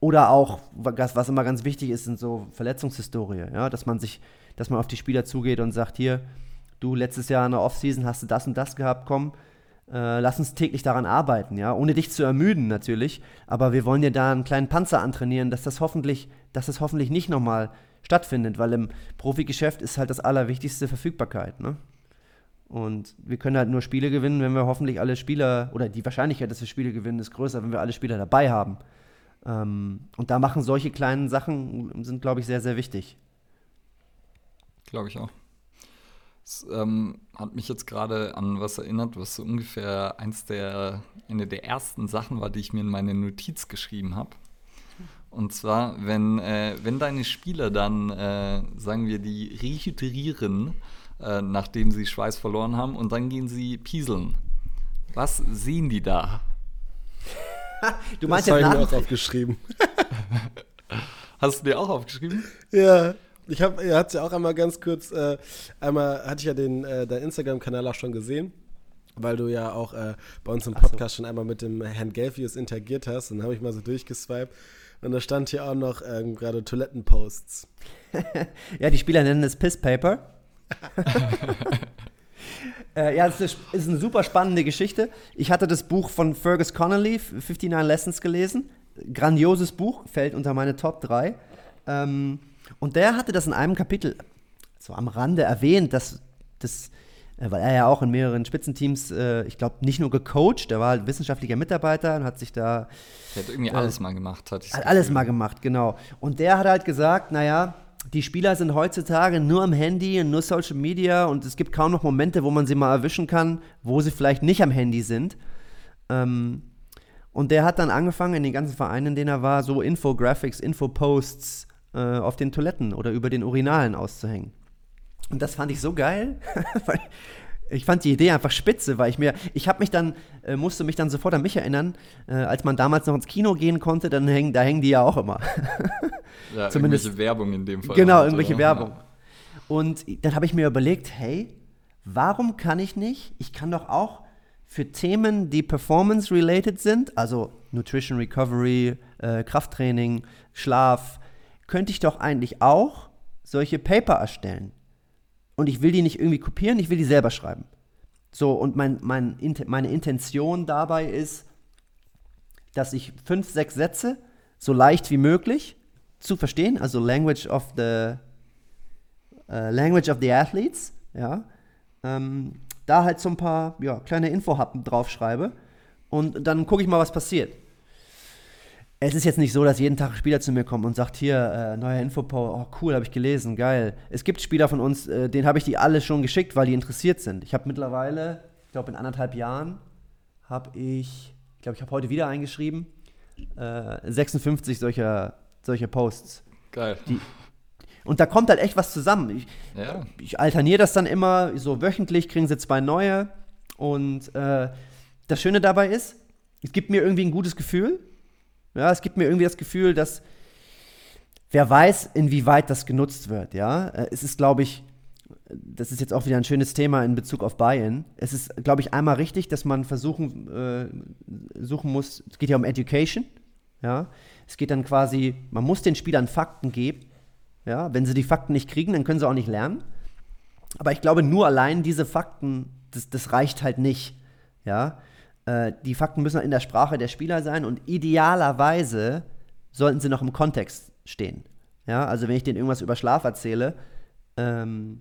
Oder auch, was, immer ganz wichtig ist, sind so Verletzungshistorie, ja, dass man sich, dass man auf die Spieler zugeht und sagt, hier, du letztes Jahr in der Offseason hast du das und das gehabt, komm, äh, lass uns täglich daran arbeiten, ja, ohne dich zu ermüden natürlich, aber wir wollen dir da einen kleinen Panzer antrainieren, dass das hoffentlich, dass das hoffentlich nicht nochmal stattfindet, weil im Profigeschäft ist halt das Allerwichtigste Verfügbarkeit. Ne? Und wir können halt nur Spiele gewinnen, wenn wir hoffentlich alle Spieler, oder die Wahrscheinlichkeit, dass wir Spiele gewinnen, ist größer, wenn wir alle Spieler dabei haben. Ähm, und da machen solche kleinen Sachen, sind, glaube ich, sehr, sehr wichtig. Glaube ich auch. Es ähm, hat mich jetzt gerade an was erinnert, was so ungefähr eins der, eine der ersten Sachen war, die ich mir in meine Notiz geschrieben habe. Und zwar, wenn, äh, wenn deine Spieler dann, äh, sagen wir, die rehydrieren, äh, nachdem sie Schweiß verloren haben, und dann gehen sie pieseln. Was sehen die da? *laughs* du meinst das habe ich mir auch aufgeschrieben. *laughs* Hast du dir auch aufgeschrieben? Ja. Ich habe, er hat ja auch einmal ganz kurz, äh, einmal hatte ich ja den, äh, dein Instagram-Kanal auch schon gesehen weil du ja auch äh, bei uns im Podcast so. schon einmal mit dem Herrn Gelfius interagiert hast. Und dann habe ich mal so durchgeswiped. Und da stand hier auch noch ähm, gerade Toilettenposts. *laughs* ja, die Spieler nennen es Pisspaper. *laughs* *laughs* Äh, ja, es ist, ist eine super spannende Geschichte. Ich hatte das Buch von Fergus Connolly, 59 Lessons, gelesen. Grandioses Buch, fällt unter meine Top 3. Ähm, und der hatte das in einem Kapitel so am Rande erwähnt, dass das, weil er ja auch in mehreren Spitzenteams, äh, ich glaube, nicht nur gecoacht, er war halt wissenschaftlicher Mitarbeiter und hat sich da. Der hat irgendwie alles mal gemacht, hatte ich Hat alles mal gemacht, genau. Und der hat halt gesagt, naja, die Spieler sind heutzutage nur am Handy und nur Social Media und es gibt kaum noch Momente, wo man sie mal erwischen kann, wo sie vielleicht nicht am Handy sind. Ähm, und der hat dann angefangen, in den ganzen Vereinen, in denen er war, so Infographics, Infoposts äh, auf den Toiletten oder über den Urinalen auszuhängen. Und das fand ich so geil, *laughs* weil ich fand die Idee einfach spitze, weil ich mir, ich habe mich dann, äh, musste mich dann sofort an mich erinnern, äh, als man damals noch ins Kino gehen konnte, dann hängen, da hängen die ja auch immer. *laughs* ja, Zumindest irgendwelche Werbung in dem Fall. Genau, halt, irgendwelche oder? Werbung. Und dann habe ich mir überlegt, hey, warum kann ich nicht? Ich kann doch auch für Themen, die performance-related sind, also Nutrition Recovery, äh, Krafttraining, Schlaf, könnte ich doch eigentlich auch solche Paper erstellen und ich will die nicht irgendwie kopieren, ich will die selber schreiben. So, und mein, mein, meine Intention dabei ist, dass ich fünf, sechs Sätze so leicht wie möglich zu verstehen, also Language of the uh, Language of the Athletes, ja, ähm, da halt so ein paar ja, kleine Infohappen draufschreibe und dann gucke ich mal, was passiert es ist jetzt nicht so, dass jeden Tag ein Spieler zu mir kommt und sagt, hier, äh, neuer Infopower, oh cool, habe ich gelesen, geil. Es gibt Spieler von uns, äh, denen habe ich die alle schon geschickt, weil die interessiert sind. Ich habe mittlerweile, ich glaube in anderthalb Jahren, habe ich, ich glaube, ich habe heute wieder eingeschrieben, äh, 56 solcher, solcher Posts. Geil. Die, und da kommt halt echt was zusammen. Ich, ja. ich alterniere das dann immer, so wöchentlich kriegen sie zwei neue. Und äh, das Schöne dabei ist, es gibt mir irgendwie ein gutes Gefühl ja, es gibt mir irgendwie das Gefühl, dass wer weiß, inwieweit das genutzt wird. Ja, äh, es ist, glaube ich, das ist jetzt auch wieder ein schönes Thema in Bezug auf Buy-in. Es ist, glaube ich, einmal richtig, dass man versuchen äh, suchen muss. Es geht ja um Education. Ja, es geht dann quasi, man muss den Spielern Fakten geben. Ja, wenn sie die Fakten nicht kriegen, dann können sie auch nicht lernen. Aber ich glaube, nur allein diese Fakten, das, das reicht halt nicht. Ja, äh, die Fakten müssen in der Sprache der Spieler sein und idealerweise sollten sie noch im Kontext stehen. Ja, also wenn ich denen irgendwas über Schlaf erzähle, ähm,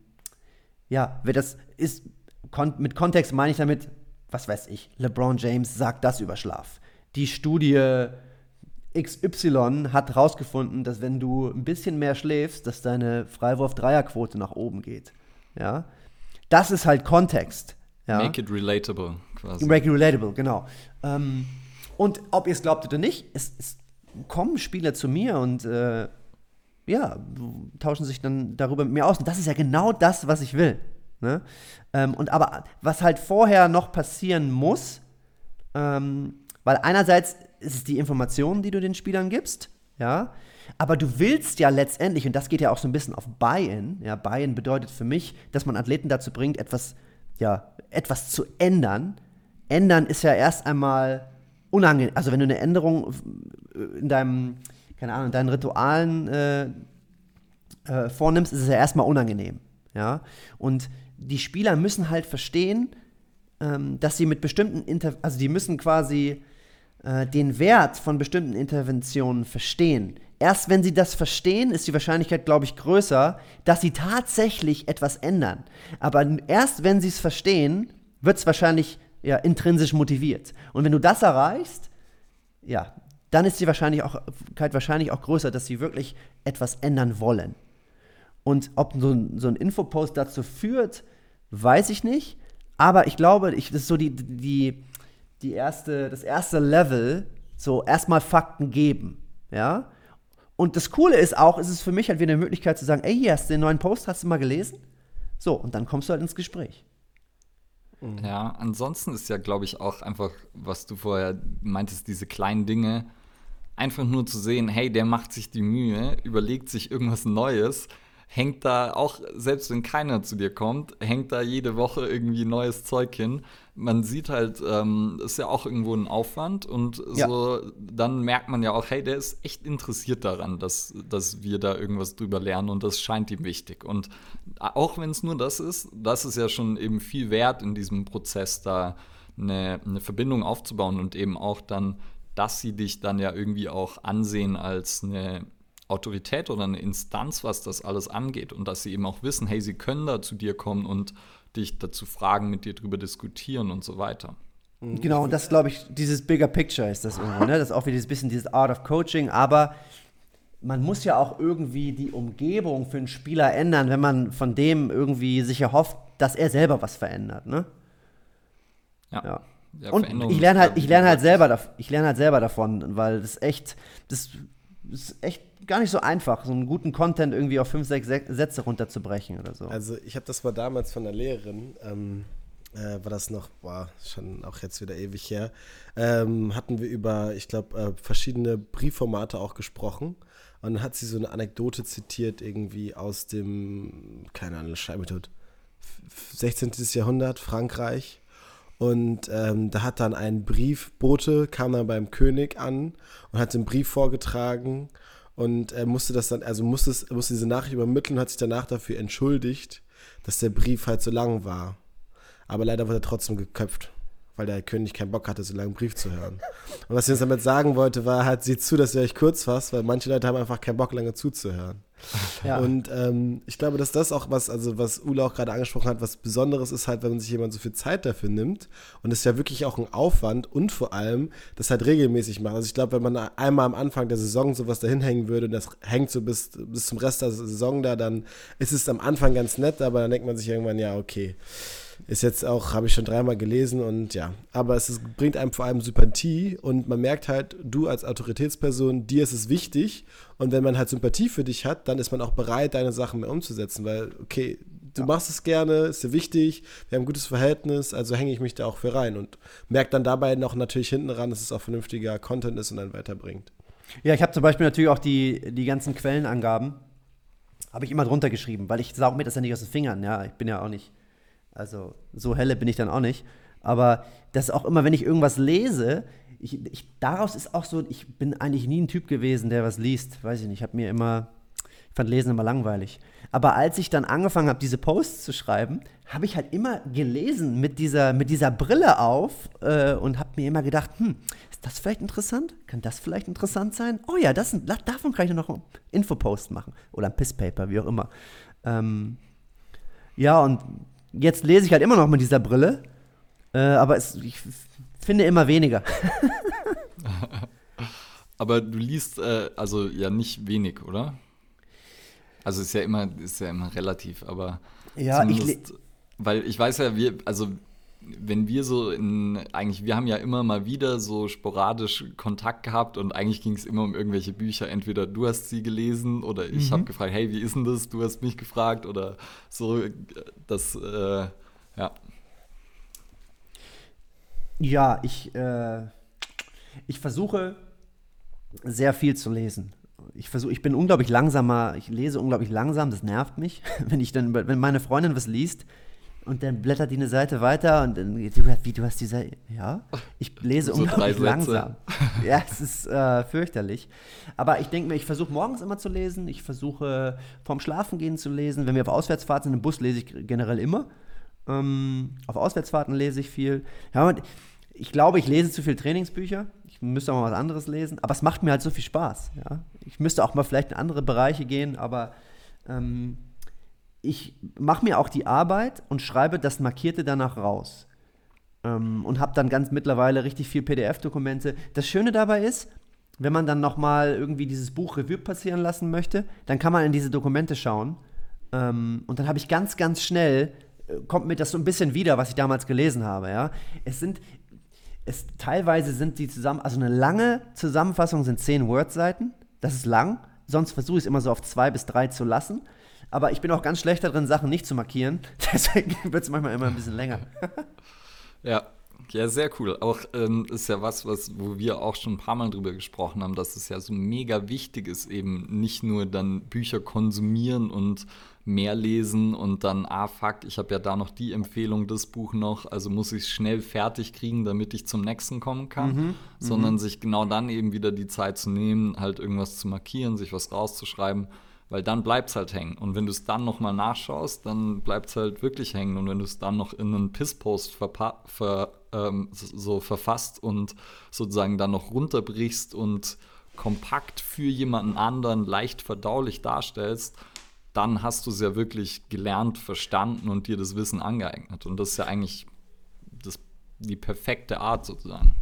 ja, wird das ist kon mit Kontext meine ich damit, was weiß ich, LeBron James sagt das über Schlaf. Die Studie XY hat herausgefunden, dass wenn du ein bisschen mehr schläfst, dass deine Freiwurf-Dreierquote nach oben geht. Ja, das ist halt Kontext. Ja? Make it relatable quasi. Relatable, genau. Ähm, und ob ihr es glaubt oder nicht, es, es, kommen Spieler zu mir und äh, ja, tauschen sich dann darüber mit mir aus. Und das ist ja genau das, was ich will. Ne? Ähm, und aber was halt vorher noch passieren muss, ähm, weil einerseits ist es die Information, die du den Spielern gibst, ja, aber du willst ja letztendlich, und das geht ja auch so ein bisschen auf Buy-in, ja, Buy-in bedeutet für mich, dass man Athleten dazu bringt, etwas ja, etwas zu ändern. Ändern ist ja erst einmal unangenehm. Also wenn du eine Änderung in deinem, keine Ahnung, in deinen Ritualen äh, äh, vornimmst, ist es ja erstmal unangenehm. Ja? Und die Spieler müssen halt verstehen, ähm, dass sie mit bestimmten, Inter also die müssen quasi äh, den Wert von bestimmten Interventionen verstehen. Erst wenn sie das verstehen, ist die Wahrscheinlichkeit, glaube ich, größer, dass sie tatsächlich etwas ändern. Aber erst wenn sie es verstehen, wird es wahrscheinlich ja, intrinsisch motiviert. Und wenn du das erreichst, ja, dann ist die Wahrscheinlichkeit wahrscheinlich auch größer, dass sie wirklich etwas ändern wollen. Und ob so ein, so ein Infopost dazu führt, weiß ich nicht. Aber ich glaube, ich, das ist so die, die, die erste, das erste Level, so erstmal Fakten geben. Ja? Und das Coole ist auch, ist es für mich halt wieder eine Möglichkeit zu sagen, ey, hier hast du den neuen Post, hast du mal gelesen? So, und dann kommst du halt ins Gespräch. Mhm. Ja, ansonsten ist ja, glaube ich, auch einfach, was du vorher meintest, diese kleinen Dinge, einfach nur zu sehen, hey, der macht sich die Mühe, überlegt sich irgendwas Neues, hängt da auch, selbst wenn keiner zu dir kommt, hängt da jede Woche irgendwie neues Zeug hin. Man sieht halt, ähm, ist ja auch irgendwo ein Aufwand und Ja. so, dann merkt man ja auch, hey, der ist echt interessiert daran, dass, dass wir da irgendwas drüber lernen und das scheint ihm wichtig. Und auch wenn es nur das ist, das ist ja schon eben viel wert in diesem Prozess, da eine, eine Verbindung aufzubauen und eben auch dann, dass sie dich dann ja irgendwie auch ansehen als eine Autorität oder eine Instanz, was das alles angeht und dass sie eben auch wissen, hey, sie können da zu dir kommen und dich dazu fragen, mit dir drüber diskutieren und so weiter. Genau, und das glaube ich, dieses Bigger Picture ist das irgendwo, ne? Das ist auch wieder dieses bisschen dieses Art of Coaching, aber man muss ja auch irgendwie die Umgebung für einen Spieler ändern, wenn man von dem irgendwie sich erhofft, dass er selber was verändert, ne? Ja. Ja, Und Veränderung ich lerne halt, ich lerne halt selber, ich lerne halt selber davon, weil das echt, das ist echt gar nicht so einfach, so einen guten Content irgendwie auf fünf, sechs Sä- Sätze runterzubrechen oder so. Also ich habe das mal damals von der Lehrerin, ähm, äh, war das noch, boah, schon auch jetzt wieder ewig her, ähm, hatten wir über, ich glaube, äh, verschiedene Briefformate auch gesprochen. Und dann hat sie so eine Anekdote zitiert, irgendwie aus dem, keine Ahnung, Scheinmethode, 16. Jahrhundert, Frankreich. Und ähm, da hat dann ein Briefbote, kam dann beim König an und hat den Brief vorgetragen und er musste das dann, also musste, musste diese Nachricht übermitteln und hat sich danach dafür entschuldigt, dass der Brief halt so lang war. Aber leider wurde er trotzdem geköpft, weil der König keinen Bock hatte, so lange einen Brief zu hören. Und was sie uns damit sagen wollte, war halt, seht zu, dass ihr euch kurz fasst, weil manche Leute haben einfach keinen Bock, lange zuzuhören. ja. Und ähm, ich glaube, dass das auch was, also was Ula auch gerade angesprochen hat, was Besonderes ist halt, wenn man sich jemand so viel Zeit dafür nimmt. Und es ist ja wirklich auch ein Aufwand und vor allem das halt regelmäßig macht. Also ich glaube, wenn man einmal am Anfang der Saison sowas dahin hängen würde und das hängt so bis, bis zum Rest der Saison da, dann ist es am Anfang ganz nett, aber dann denkt man sich irgendwann, ja, okay. Ist jetzt auch, habe ich schon dreimal gelesen und ja. Aber es ist, bringt einem vor allem Sympathie und man merkt halt, du als Autoritätsperson, dir ist es wichtig. Und wenn man halt Sympathie für dich hat, dann ist man auch bereit, deine Sachen mehr umzusetzen, weil, okay, du machst es gerne, ist dir wichtig, wir haben ein gutes Verhältnis, also hänge ich mich da auch für rein und merke dann dabei noch natürlich hinten ran, dass es auch vernünftiger Content ist und dann weiterbringt. Ja, ich habe zum Beispiel natürlich auch die, die ganzen Quellenangaben, habe ich immer drunter geschrieben, weil ich saug mir das ja nicht aus den Fingern, ja, ich bin ja auch nicht, also so helle bin ich dann auch nicht, aber das auch immer, wenn ich irgendwas lese, ich, ich, daraus ist auch so, ich bin eigentlich nie ein Typ gewesen, der was liest, weiß ich nicht, ich habe mir immer, ich fand Lesen immer langweilig. Aber als ich dann angefangen habe, diese Posts zu schreiben, habe ich halt immer gelesen mit dieser, mit dieser Brille auf äh, und habe mir immer gedacht, hm, ist das vielleicht interessant? Kann das vielleicht interessant sein? Oh ja, das, davon kann ich noch einen Infopost machen. Oder ein Pisspaper, wie auch immer. Ähm, ja, und jetzt lese ich halt immer noch mit dieser Brille, äh, aber es, ich finde immer weniger. *laughs* Aber du liest äh, also ja nicht wenig, oder? Also ist ja immer, ist ja immer relativ, aber Ja, ich weil ich weiß ja, wir, also wenn wir so in, eigentlich, wir haben ja immer mal wieder so sporadisch Kontakt gehabt und eigentlich ging es immer um irgendwelche Bücher. Entweder du hast sie gelesen oder ich Mhm. habe gefragt, hey, wie ist denn das? Du hast mich gefragt oder so, das, äh, ja. Ja, ich, äh, ich versuche sehr viel zu lesen. Ich versuche, ich bin unglaublich langsamer, ich lese unglaublich langsam, das nervt mich, *laughs* wenn ich dann, wenn meine Freundin was liest und dann blättert die eine Seite weiter und dann geht die, wie du hast die Seite, ja, ich lese *laughs* So unglaublich langsam. Ja, es ist äh, fürchterlich. Aber ich denke mir, ich versuche morgens immer zu lesen, ich versuche vorm Schlafengehen zu lesen. Wenn wir auf Auswärtsfahrt sind im Bus, lese ich generell immer. Ähm, auf Auswärtsfahrten lese ich viel. Ja, und ich glaube, ich lese zu viel Trainingsbücher. Ich müsste auch mal was anderes lesen. Aber es macht mir halt so viel Spaß. Ja? Ich müsste auch mal vielleicht in andere Bereiche gehen, aber ähm, ich mache mir auch die Arbeit und schreibe das Markierte danach raus. Ähm, und habe dann ganz mittlerweile richtig viel PDF-Dokumente. Das Schöne dabei ist, wenn man dann nochmal irgendwie dieses Buch Revue passieren lassen möchte, dann kann man in diese Dokumente schauen. Ähm, und dann habe ich ganz, ganz schnell, äh, kommt mir das so ein bisschen wieder, was ich damals gelesen habe. Ja? Es sind, es, teilweise sind die zusammen, also eine lange Zusammenfassung sind zehn Word-Seiten. Das ist lang. Sonst versuche ich es immer so auf zwei bis drei zu lassen. Aber ich bin auch ganz schlecht darin, Sachen nicht zu markieren. *laughs* Deswegen wird es manchmal immer ein bisschen länger. *laughs* Ja, Ja, sehr cool. Auch ähm, ist ja was, was, wo wir auch schon ein paar Mal drüber gesprochen haben, dass es ja so mega wichtig ist, eben nicht nur dann Bücher konsumieren und mehr lesen und dann, ah fuck, ich habe ja da noch die Empfehlung, das Buch noch, also muss ich es schnell fertig kriegen, damit ich zum nächsten kommen kann, mhm, sondern mhm. sich genau dann eben wieder die Zeit zu nehmen, halt irgendwas zu markieren, sich was rauszuschreiben weil dann bleibt es halt hängen. Und wenn du es dann nochmal nachschaust, dann bleibt es halt wirklich hängen. Und wenn du es dann noch in einen Pisspost ver ähm, so verfasst und sozusagen dann noch runterbrichst und kompakt für jemanden anderen leicht verdaulich darstellst, dann hast du es ja wirklich gelernt, verstanden und dir das Wissen angeeignet. Und das ist ja eigentlich das, die perfekte Art sozusagen.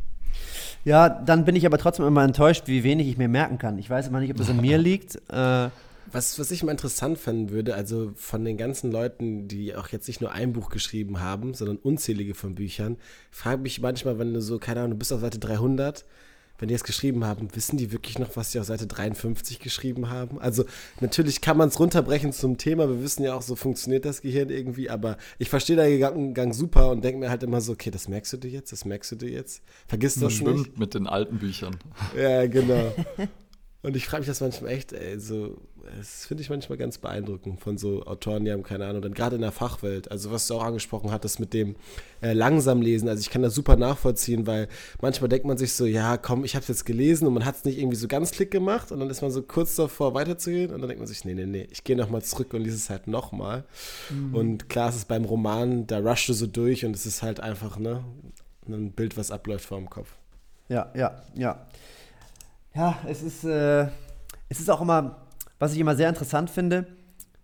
Ja, dann bin ich aber trotzdem immer enttäuscht, wie wenig ich mir merken kann. Ich weiß immer nicht, ob das an mir *laughs* liegt. Äh, was, was ich mal interessant fanden würde, also von den ganzen Leuten, die auch jetzt nicht nur ein Buch geschrieben haben, sondern unzählige von Büchern, frage mich manchmal, wenn du so, keine Ahnung, du bist auf Seite 300, wenn die es geschrieben haben, wissen die wirklich noch, was sie auf Seite 53 geschrieben haben? Also natürlich kann man es runterbrechen zum Thema, wir wissen ja auch, so funktioniert das Gehirn irgendwie, aber ich verstehe den Gang, Gang super und denke mir halt immer so, okay, das merkst du dir jetzt, das merkst du dir jetzt. Vergiss das nicht. Schwimmt mit den alten Büchern. Ja, genau. *laughs* Und ich frage mich das manchmal echt, ey, so, das finde ich manchmal ganz beeindruckend von so Autoren, die haben keine Ahnung, dann gerade in der Fachwelt, also was du auch angesprochen hattest mit dem äh, langsam lesen, also ich kann das super nachvollziehen, weil manchmal denkt man sich so, ja, komm, ich habe es jetzt gelesen und man hat es nicht irgendwie so ganz klick gemacht und dann ist man so kurz davor weiterzugehen und dann denkt man sich, nee, nee, nee, ich gehe nochmal zurück und lese es halt nochmal. Mhm. Und klar, es ist beim Roman, da rushst du so durch und es ist halt einfach, ne, ein Bild, was abläuft vor dem Kopf. Ja, ja, ja. Ja, es ist, äh, es ist auch immer, was ich immer sehr interessant finde,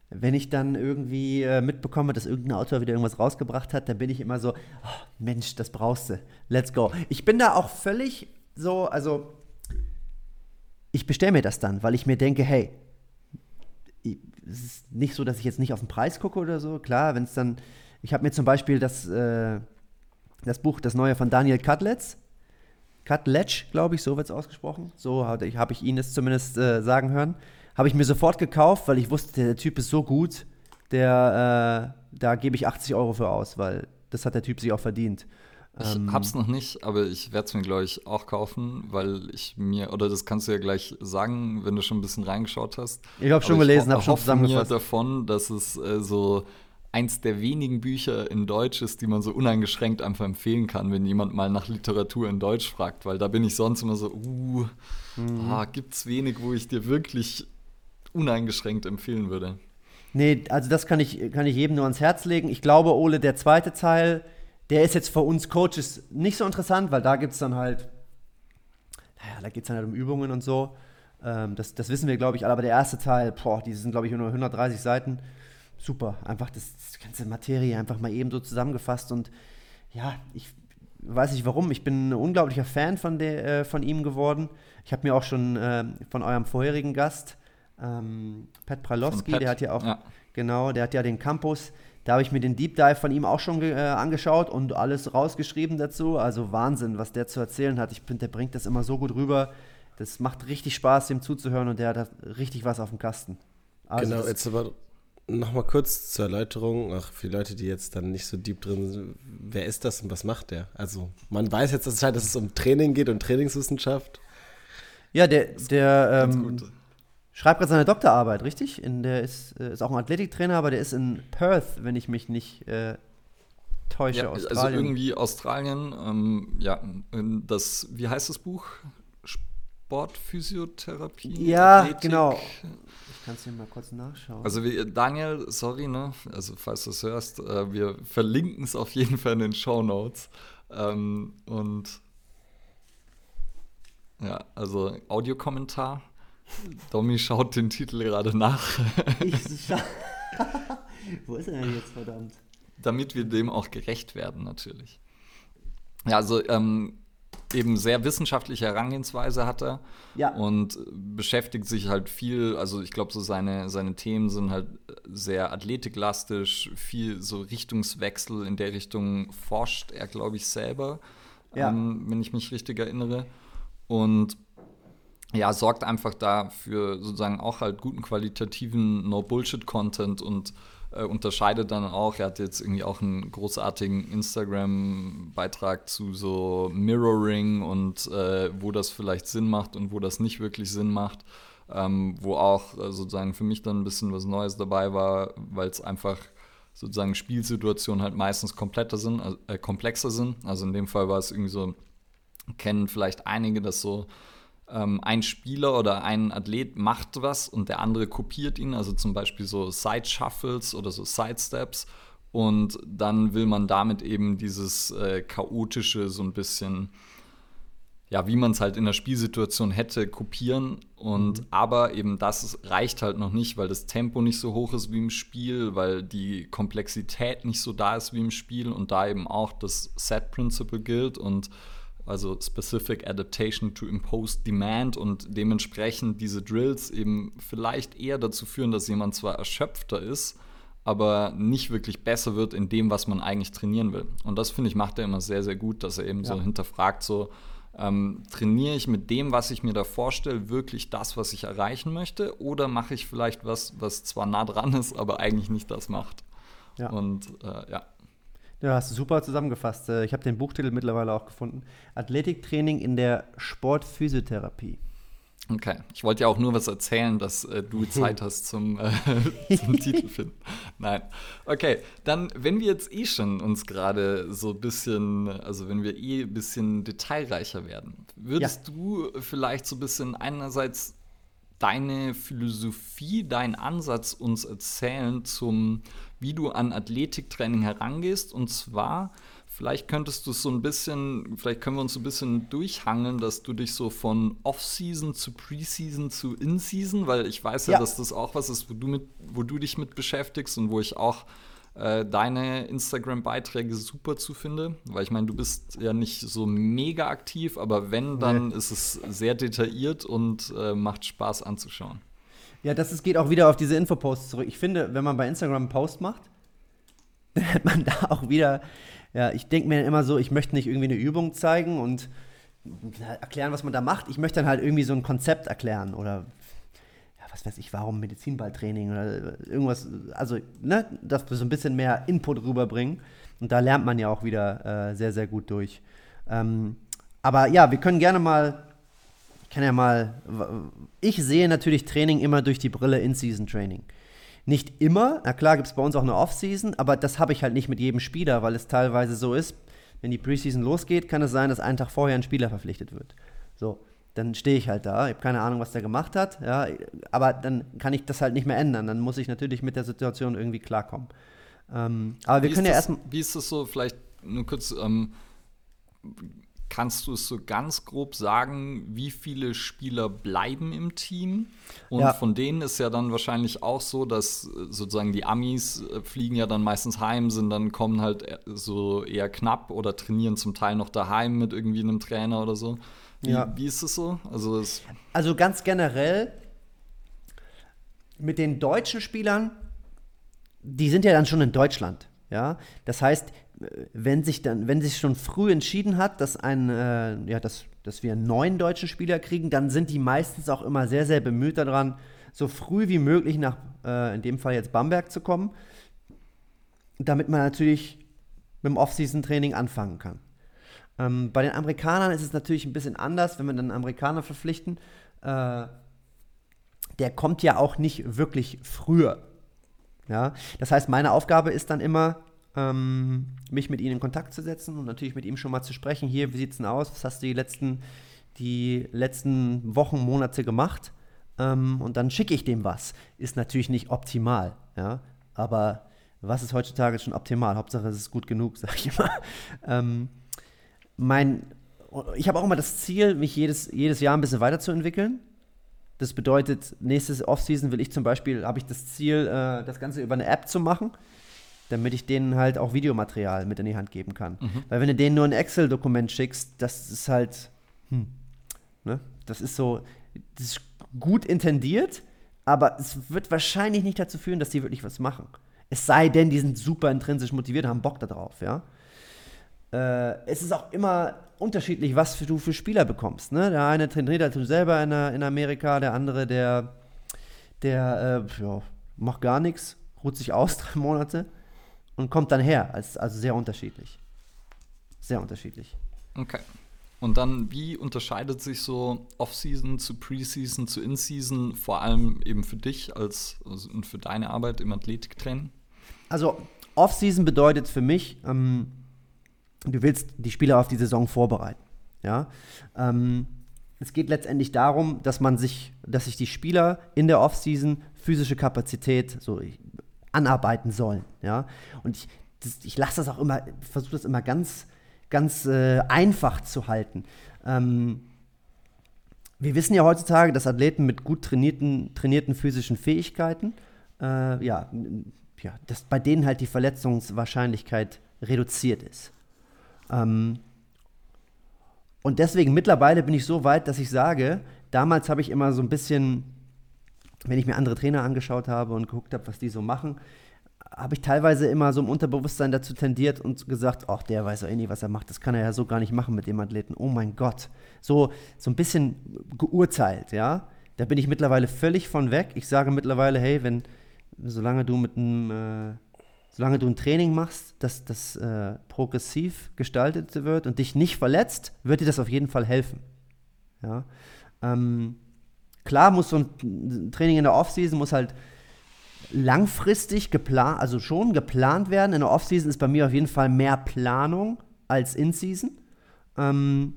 wenn ich dann irgendwie äh, mitbekomme, dass irgendein Autor wieder irgendwas rausgebracht hat, dann bin ich immer so, oh, Mensch, das brauchst du. Let's go. Ich bin da auch völlig so, also ich bestelle mir das dann, weil ich mir denke, hey, es ist nicht so, dass ich jetzt nicht auf den Preis gucke oder so. Klar, wenn es dann, ich habe mir zum Beispiel das, äh, das Buch, das neue von Daniel Cutlets, Cutletch, glaube ich, so wird es ausgesprochen. So habe ich, ihn es zumindest äh, sagen hören. Habe ich mir sofort gekauft, weil ich wusste, der Typ ist so gut, der, äh, da gebe ich 80 Euro für aus, weil das hat der Typ sich auch verdient. Ich ähm, hab's noch nicht, aber ich werde es mir, glaube ich, auch kaufen, weil ich mir, oder das kannst du ja gleich sagen, wenn du schon ein bisschen reingeschaut hast. Ich habe schon gelesen, habe schon zusammengefasst. mir davon, dass es äh, so eins der wenigen Bücher in Deutsch ist, die man so uneingeschränkt einfach empfehlen kann, wenn jemand mal nach Literatur in Deutsch fragt, weil da bin ich sonst immer so, uh, mhm. ah, gibt's wenig, wo ich dir wirklich uneingeschränkt empfehlen würde. Nee, also das kann ich, kann ich jedem nur ans Herz legen. Ich glaube, Ole, der zweite Teil, der ist jetzt für uns Coaches nicht so interessant, weil da gibt es dann halt, naja, da geht es dann halt um Übungen und so. Ähm, das, das wissen wir, glaube ich, alle. Aber der erste Teil, boah, die sind, glaube ich, nur 130 Seiten super. Einfach das, das, ganze Materie einfach mal eben so zusammengefasst und ja, ich weiß nicht warum. Ich bin ein unglaublicher Fan von, der, äh, von ihm geworden. Ich habe mir auch schon äh, von eurem vorherigen Gast, ähm, Pat Pralowski, der hat ja auch, ja. genau, der hat ja den Campus. Da habe ich mir den Deep Dive von ihm auch schon äh, angeschaut und alles rausgeschrieben dazu. Also Wahnsinn, was der zu erzählen hat. Ich finde, der bringt das immer so gut rüber. Das macht richtig Spaß, dem zuzuhören und der hat richtig was auf dem Kasten. Also genau, jetzt aber Nochmal kurz zur Erläuterung, auch für Leute, die jetzt dann nicht so deep drin sind, wer ist das und was macht der? Also man weiß jetzt, dass es um Training geht und Trainingswissenschaft. Ja, der, der ähm, schreibt gerade seine Doktorarbeit, richtig? In der ist, äh, ist auch ein Athletiktrainer, aber der ist in Perth, wenn ich mich nicht äh, täusche, ja, also Australien. Also irgendwie Australien, ähm, ja, das, wie heißt das Buch? Sportphysiotherapie? Ja, Athletik. genau. Kannst du mal kurz nachschauen? Also wie, Daniel, sorry, ne? Also falls du es hörst, äh, wir verlinken es auf jeden Fall in den Show Notes. Ähm, und ja, also Audiokommentar. Domi schaut den Titel gerade nach. ich scha *laughs* Wo ist er denn jetzt, verdammt? Damit wir dem auch gerecht werden, natürlich. Ja, also ähm, eben sehr wissenschaftliche Herangehensweise hat er ja. und beschäftigt sich halt viel, also ich glaube, so seine, seine Themen sind halt sehr athletiklastisch, viel so Richtungswechsel in der Richtung forscht er, glaube ich, selber, ja. ähm, wenn ich mich richtig erinnere. Und ja, sorgt einfach dafür sozusagen auch halt guten qualitativen No-Bullshit-Content und äh, unterscheidet dann auch, er hat jetzt irgendwie auch einen großartigen Instagram-Beitrag zu so Mirroring und äh, wo das vielleicht Sinn macht und wo das nicht wirklich Sinn macht. Ähm, wo auch äh, sozusagen für mich dann ein bisschen was Neues dabei war, weil es einfach sozusagen Spielsituationen halt meistens kompletter sind, äh, komplexer sind. Also in dem Fall war es irgendwie so, kennen vielleicht einige, dass so ähm, ein Spieler oder ein Athlet macht was und der andere kopiert ihn, also zum Beispiel so Side Shuffles oder so Side Steps. Und dann will man damit eben dieses äh, chaotische so ein bisschen ja, wie man es halt in der Spielsituation hätte, kopieren. Und mhm. aber eben das reicht halt noch nicht, weil das Tempo nicht so hoch ist wie im Spiel, weil die Komplexität nicht so da ist wie im Spiel und da eben auch das Set Principle gilt und also Specific Adaptation to Imposed Demand und dementsprechend diese Drills eben vielleicht eher dazu führen, dass jemand zwar erschöpfter ist, aber nicht wirklich besser wird in dem, was man eigentlich trainieren will. Und das finde ich macht er immer sehr, sehr gut, dass er eben ja. so hinterfragt, so ähm, trainiere ich mit dem, was ich mir da vorstelle, wirklich das, was ich erreichen möchte? Oder mache ich vielleicht was, was zwar nah dran ist, aber eigentlich nicht das macht? Ja. Und äh, ja. Ja, hast du super zusammengefasst. Äh, ich habe den Buchtitel mittlerweile auch gefunden. Athletiktraining in der Sportphysiotherapie. Okay, ich wollte ja auch nur was erzählen, dass äh, du *laughs* Zeit hast zum, äh, *laughs* zum Titel finden. Nein. Okay, dann, wenn wir jetzt eh schon uns gerade so ein bisschen, also wenn wir eh ein bisschen detailreicher werden, würdest ja. du vielleicht so ein bisschen einerseits deine Philosophie, deinen Ansatz uns erzählen zum, wie du an Athletiktraining herangehst und zwar Vielleicht könntest du es so ein bisschen, vielleicht können wir uns so ein bisschen durchhangeln, dass du dich so von Off-Season zu Preseason zu In-Season, weil ich weiß ja, ja, dass das auch was ist, wo du, mit, wo du dich mit beschäftigst und wo ich auch äh, deine Instagram-Beiträge super zu finde. Weil ich meine, du bist ja nicht so mega aktiv, aber wenn, dann nee. ist es sehr detailliert und äh, macht Spaß anzuschauen. Ja, das ist, geht auch wieder auf diese Infoposts zurück. Ich finde, wenn man bei Instagram einen Post macht, *laughs* dann hat man da auch wieder ja, ich denke mir immer so, ich möchte nicht irgendwie eine Übung zeigen und erklären, was man da macht. Ich möchte dann halt irgendwie so ein Konzept erklären oder ja, was weiß ich, warum Medizinballtraining oder irgendwas, also, ne, dass wir so ein bisschen mehr Input rüberbringen. Und da lernt man ja auch wieder äh, sehr, sehr gut durch. Ähm, aber ja, wir können gerne mal, kann ja mal, ich sehe natürlich Training immer durch die Brille In-Season-Training. Nicht immer, na klar gibt es bei uns auch eine Off-Season, aber das habe ich halt nicht mit jedem Spieler, weil es teilweise so ist, wenn die Preseason losgeht, kann es sein, dass einen Tag vorher ein Spieler verpflichtet wird. So, dann stehe ich halt da, ich habe keine Ahnung, was der gemacht hat, ja, aber dann kann ich das halt nicht mehr ändern. Dann muss ich natürlich mit der Situation irgendwie klarkommen. Ähm, aber wir wie können ja erstmal. Wie ist das so, vielleicht nur kurz, ähm, Kannst du es so ganz grob sagen, wie viele Spieler bleiben im Team? Und ja. von denen ist ja dann wahrscheinlich auch so, dass äh, sozusagen die Amis äh, fliegen ja dann meistens heim, sind dann kommen halt äh, so eher knapp oder trainieren zum Teil noch daheim mit irgendwie einem Trainer oder so. Wie, ja. wie ist es so? Also, also ganz generell mit den deutschen Spielern, die sind ja dann schon in Deutschland. Ja, das heißt, wenn sich dann, wenn sich schon früh entschieden hat, dass ein, äh, ja, dass, dass wir einen neuen deutschen Spieler kriegen, dann sind die meistens auch immer sehr, sehr bemüht daran, so früh wie möglich nach, äh, in dem Fall jetzt Bamberg zu kommen, damit man natürlich mit dem Off-Season-Training anfangen kann. Ähm, bei den Amerikanern ist es natürlich ein bisschen anders, wenn wir dann einen Amerikaner verpflichten. Äh, der kommt ja auch nicht wirklich früher. Ja? Das heißt, meine Aufgabe ist dann immer, ähm, mich mit ihnen in Kontakt zu setzen und natürlich mit ihm schon mal zu sprechen. Hier, wie sieht es denn aus? Was hast du die letzten, die letzten Wochen, Monate gemacht? Ähm, und dann schicke ich dem was. Ist natürlich nicht optimal, ja, aber was ist heutzutage schon optimal? Hauptsache, es ist gut genug, *laughs* sag ich immer. Ähm, mein, ich habe auch immer das Ziel, mich jedes, jedes Jahr ein bisschen weiterzuentwickeln. Das bedeutet, nächstes Offseason will ich zum Beispiel, habe ich das Ziel, äh, das Ganze über eine App zu machen damit ich denen halt auch Videomaterial mit in die Hand geben kann. Mhm. Weil wenn du denen nur ein Excel-Dokument schickst, das ist halt, hm, ne? Das ist so, das ist gut intendiert, aber es wird wahrscheinlich nicht dazu führen, dass die wirklich was machen. Es sei denn, die sind super intrinsisch motiviert, haben Bock darauf, ja. Äh, es ist auch immer unterschiedlich, was für, du für Spieler bekommst. Ne? Der eine trainiert halt selber in, in Amerika, der andere, der, der äh, ja, macht gar nichts ruht sich aus *laughs* drei Monate und kommt dann her. Also, sehr unterschiedlich. Sehr unterschiedlich. Okay. Und dann, wie unterscheidet sich so Off-Season zu Preseason zu In-Season, vor allem eben für dich als also und für deine Arbeit im Athletiktraining? Also Off-Season bedeutet für mich, ähm, du willst die Spieler auf die Saison vorbereiten. Ja. Ähm, es geht letztendlich darum, dass man sich, dass sich die Spieler in der Off-Season physische Kapazität so anarbeiten sollen. Ja. Und ich, ich lasse das auch immer, versuche das immer ganz ganz äh, einfach zu halten. Ähm, wir wissen ja heutzutage, dass Athleten mit gut trainierten, trainierten physischen Fähigkeiten, äh, ja, ja, dass bei denen halt die Verletzungswahrscheinlichkeit reduziert ist. Ähm, und deswegen mittlerweile bin ich so weit, dass ich sage, damals habe ich immer so ein bisschen, wenn ich mir andere Trainer angeschaut habe und geguckt habe, was die so machen, habe ich teilweise immer so im Unterbewusstsein dazu tendiert und gesagt, ach, der weiß ja eh nicht, was er macht. Das kann er ja so gar nicht machen mit dem Athleten. Oh mein Gott. So, so ein bisschen geurteilt, ja. Da bin ich mittlerweile völlig von weg. Ich sage mittlerweile, hey, wenn, solange du mit einem, äh, solange du ein Training machst, dass das äh, progressiv gestaltet wird und dich nicht verletzt, wird dir das auf jeden Fall helfen. Ja. Ähm, klar muss so ein Training in der Offseason muss halt langfristig geplant, also schon geplant werden. In der Offseason ist bei mir auf jeden Fall mehr Planung als In-Season. Ähm,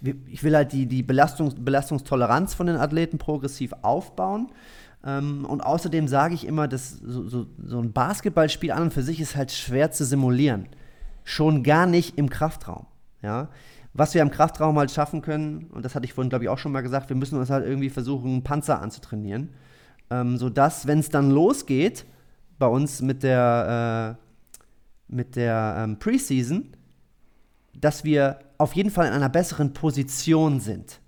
ich will halt die, die Belastungs Belastungstoleranz von den Athleten progressiv aufbauen. Ähm, und außerdem sage ich immer, dass so, so, so, ein Basketballspiel an und für sich ist halt schwer zu simulieren. Schon gar nicht im Kraftraum. Ja? Was wir im Kraftraum halt schaffen können, und das hatte ich vorhin, glaube ich, auch schon mal gesagt, wir müssen uns halt irgendwie versuchen, einen Panzer anzutrainieren ähm, sodass, wenn es dann losgeht, bei uns mit der, äh, mit der ähm, Preseason, dass wir auf jeden Fall in einer besseren Position sind.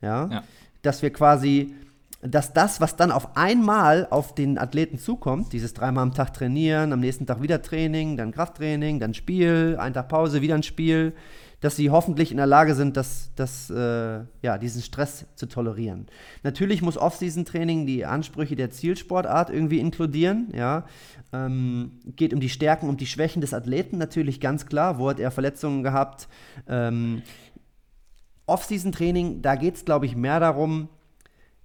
Ja? ja. Dass wir quasi, dass das, was dann auf einmal auf den Athleten zukommt, dieses dreimal am Tag trainieren, am nächsten Tag wieder Training, dann Krafttraining, dann Spiel, ein Tag Pause, wieder ein Spiel, dass sie hoffentlich in der Lage sind, das, das, äh, ja, diesen Stress zu tolerieren. Natürlich muss Off-Season-Training die Ansprüche der Zielsportart irgendwie inkludieren. Ja. Ähm, geht um die Stärken und die Schwächen des Athleten natürlich ganz klar. Wo hat er Verletzungen gehabt? Ähm, Off-Season-Training, da geht es, glaube ich, mehr darum,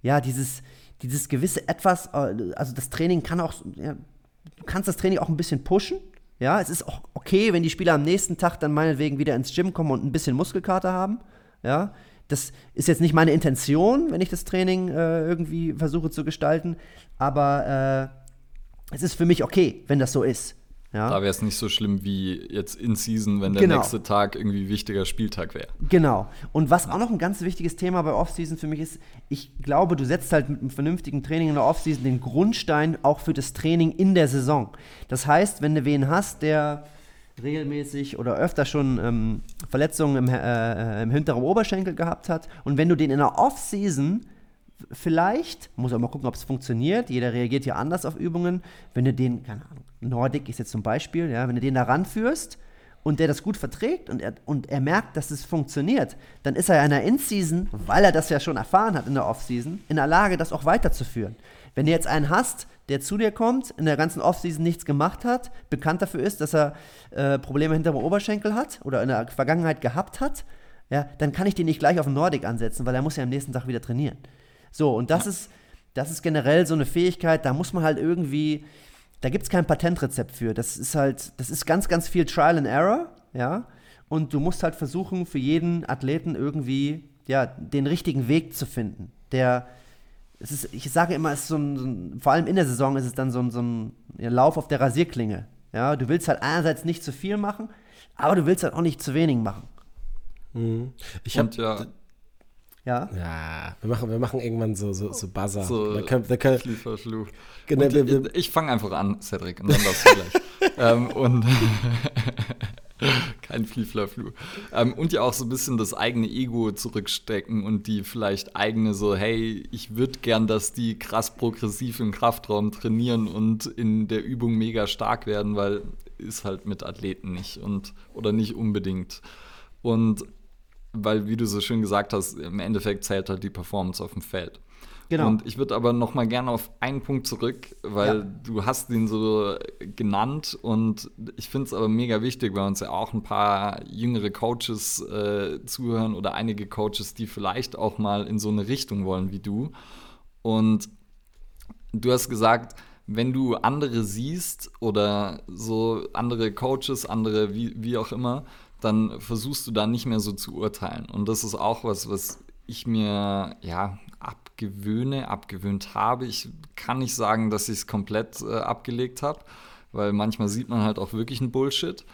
ja, dieses, dieses gewisse Etwas, äh, also das Training kann auch, ja, du kannst das Training auch ein bisschen pushen. Ja, es ist auch okay, wenn die Spieler am nächsten Tag dann meinetwegen wieder ins Gym kommen und ein bisschen Muskelkater haben. Ja, das ist jetzt nicht meine Intention, wenn ich das Training äh, irgendwie versuche zu gestalten, aber äh, es ist für mich okay, wenn das so ist. Ja. Da wäre es nicht so schlimm wie jetzt in Season, wenn der genau. nächste Tag irgendwie wichtiger Spieltag wäre. Genau. Und was auch noch ein ganz wichtiges Thema bei Offseason für mich ist, ich glaube, du setzt halt mit einem vernünftigen Training in der Offseason den Grundstein auch für das Training in der Saison. Das heißt, wenn du wen hast, der regelmäßig oder öfter schon ähm, Verletzungen im, äh, im hinteren Oberschenkel gehabt hat und wenn du den in der Offseason vielleicht, muss auch mal gucken, ob es funktioniert. Jeder reagiert ja anders auf Übungen. Wenn du den, keine Ahnung, Nordic ist jetzt zum Beispiel, ja, wenn du den da ranführst und der das gut verträgt und er, und er merkt, dass es funktioniert, dann ist er ja in der In-Season, weil er das ja schon erfahren hat in der Off-Season, in der Lage, das auch weiterzuführen. Wenn du jetzt einen hast, der zu dir kommt, in der ganzen Off-Season nichts gemacht hat, bekannt dafür ist, dass er äh, Probleme hinter dem Oberschenkel hat oder in der Vergangenheit gehabt hat, ja, dann kann ich den nicht gleich auf den Nordic ansetzen, weil er muss ja am nächsten Tag wieder trainieren. So, und das, ist, das ist generell so eine Fähigkeit, da muss man halt irgendwie, da gibt es kein Patentrezept für. Das ist halt, das ist ganz, ganz viel Trial and Error, ja. Und du musst halt versuchen, für jeden Athleten irgendwie, ja, den richtigen Weg zu finden. Der, es ist, ich sage immer, es ist so ein, so ein, vor allem in der Saison ist es dann so ein, so ein Lauf auf der Rasierklinge. Ja, du willst halt einerseits nicht zu viel machen, aber du willst halt auch nicht zu wenig machen. Mhm. Ich habe ja ja. Ja, wir machen, wir machen irgendwann so, so, so Buzzer. So, da können, da können, genau, wir, wir, ich fange einfach an, Cedric, und dann darfst du gleich. *laughs* ähm, und *laughs* kein Flieflerfluch. Ähm, und ja auch so ein bisschen das eigene Ego zurückstecken und die vielleicht eigene so, hey, ich würde gern, dass die krass progressiv im Kraftraum trainieren und in der Übung mega stark werden, weil ist halt mit Athleten nicht und oder nicht unbedingt. Und weil, wie du so schön gesagt hast, im Endeffekt zählt halt die Performance auf dem Feld. Genau. Und ich würde aber noch mal gerne auf einen Punkt zurück, weil Ja. du hast ihn so genannt und ich finde es aber mega wichtig, weil uns ja auch ein paar jüngere Coaches äh, zuhören oder einige Coaches, die vielleicht auch mal in so eine Richtung wollen wie du. Und du hast gesagt, wenn du andere siehst oder so andere Coaches, andere wie, wie auch immer, dann versuchst du da nicht mehr so zu urteilen. Und das ist auch was, was ich mir ja abgewöhne, abgewöhnt habe. Ich kann nicht sagen, dass ich es komplett äh, abgelegt habe, weil manchmal sieht man halt auch wirklich einen Bullshit.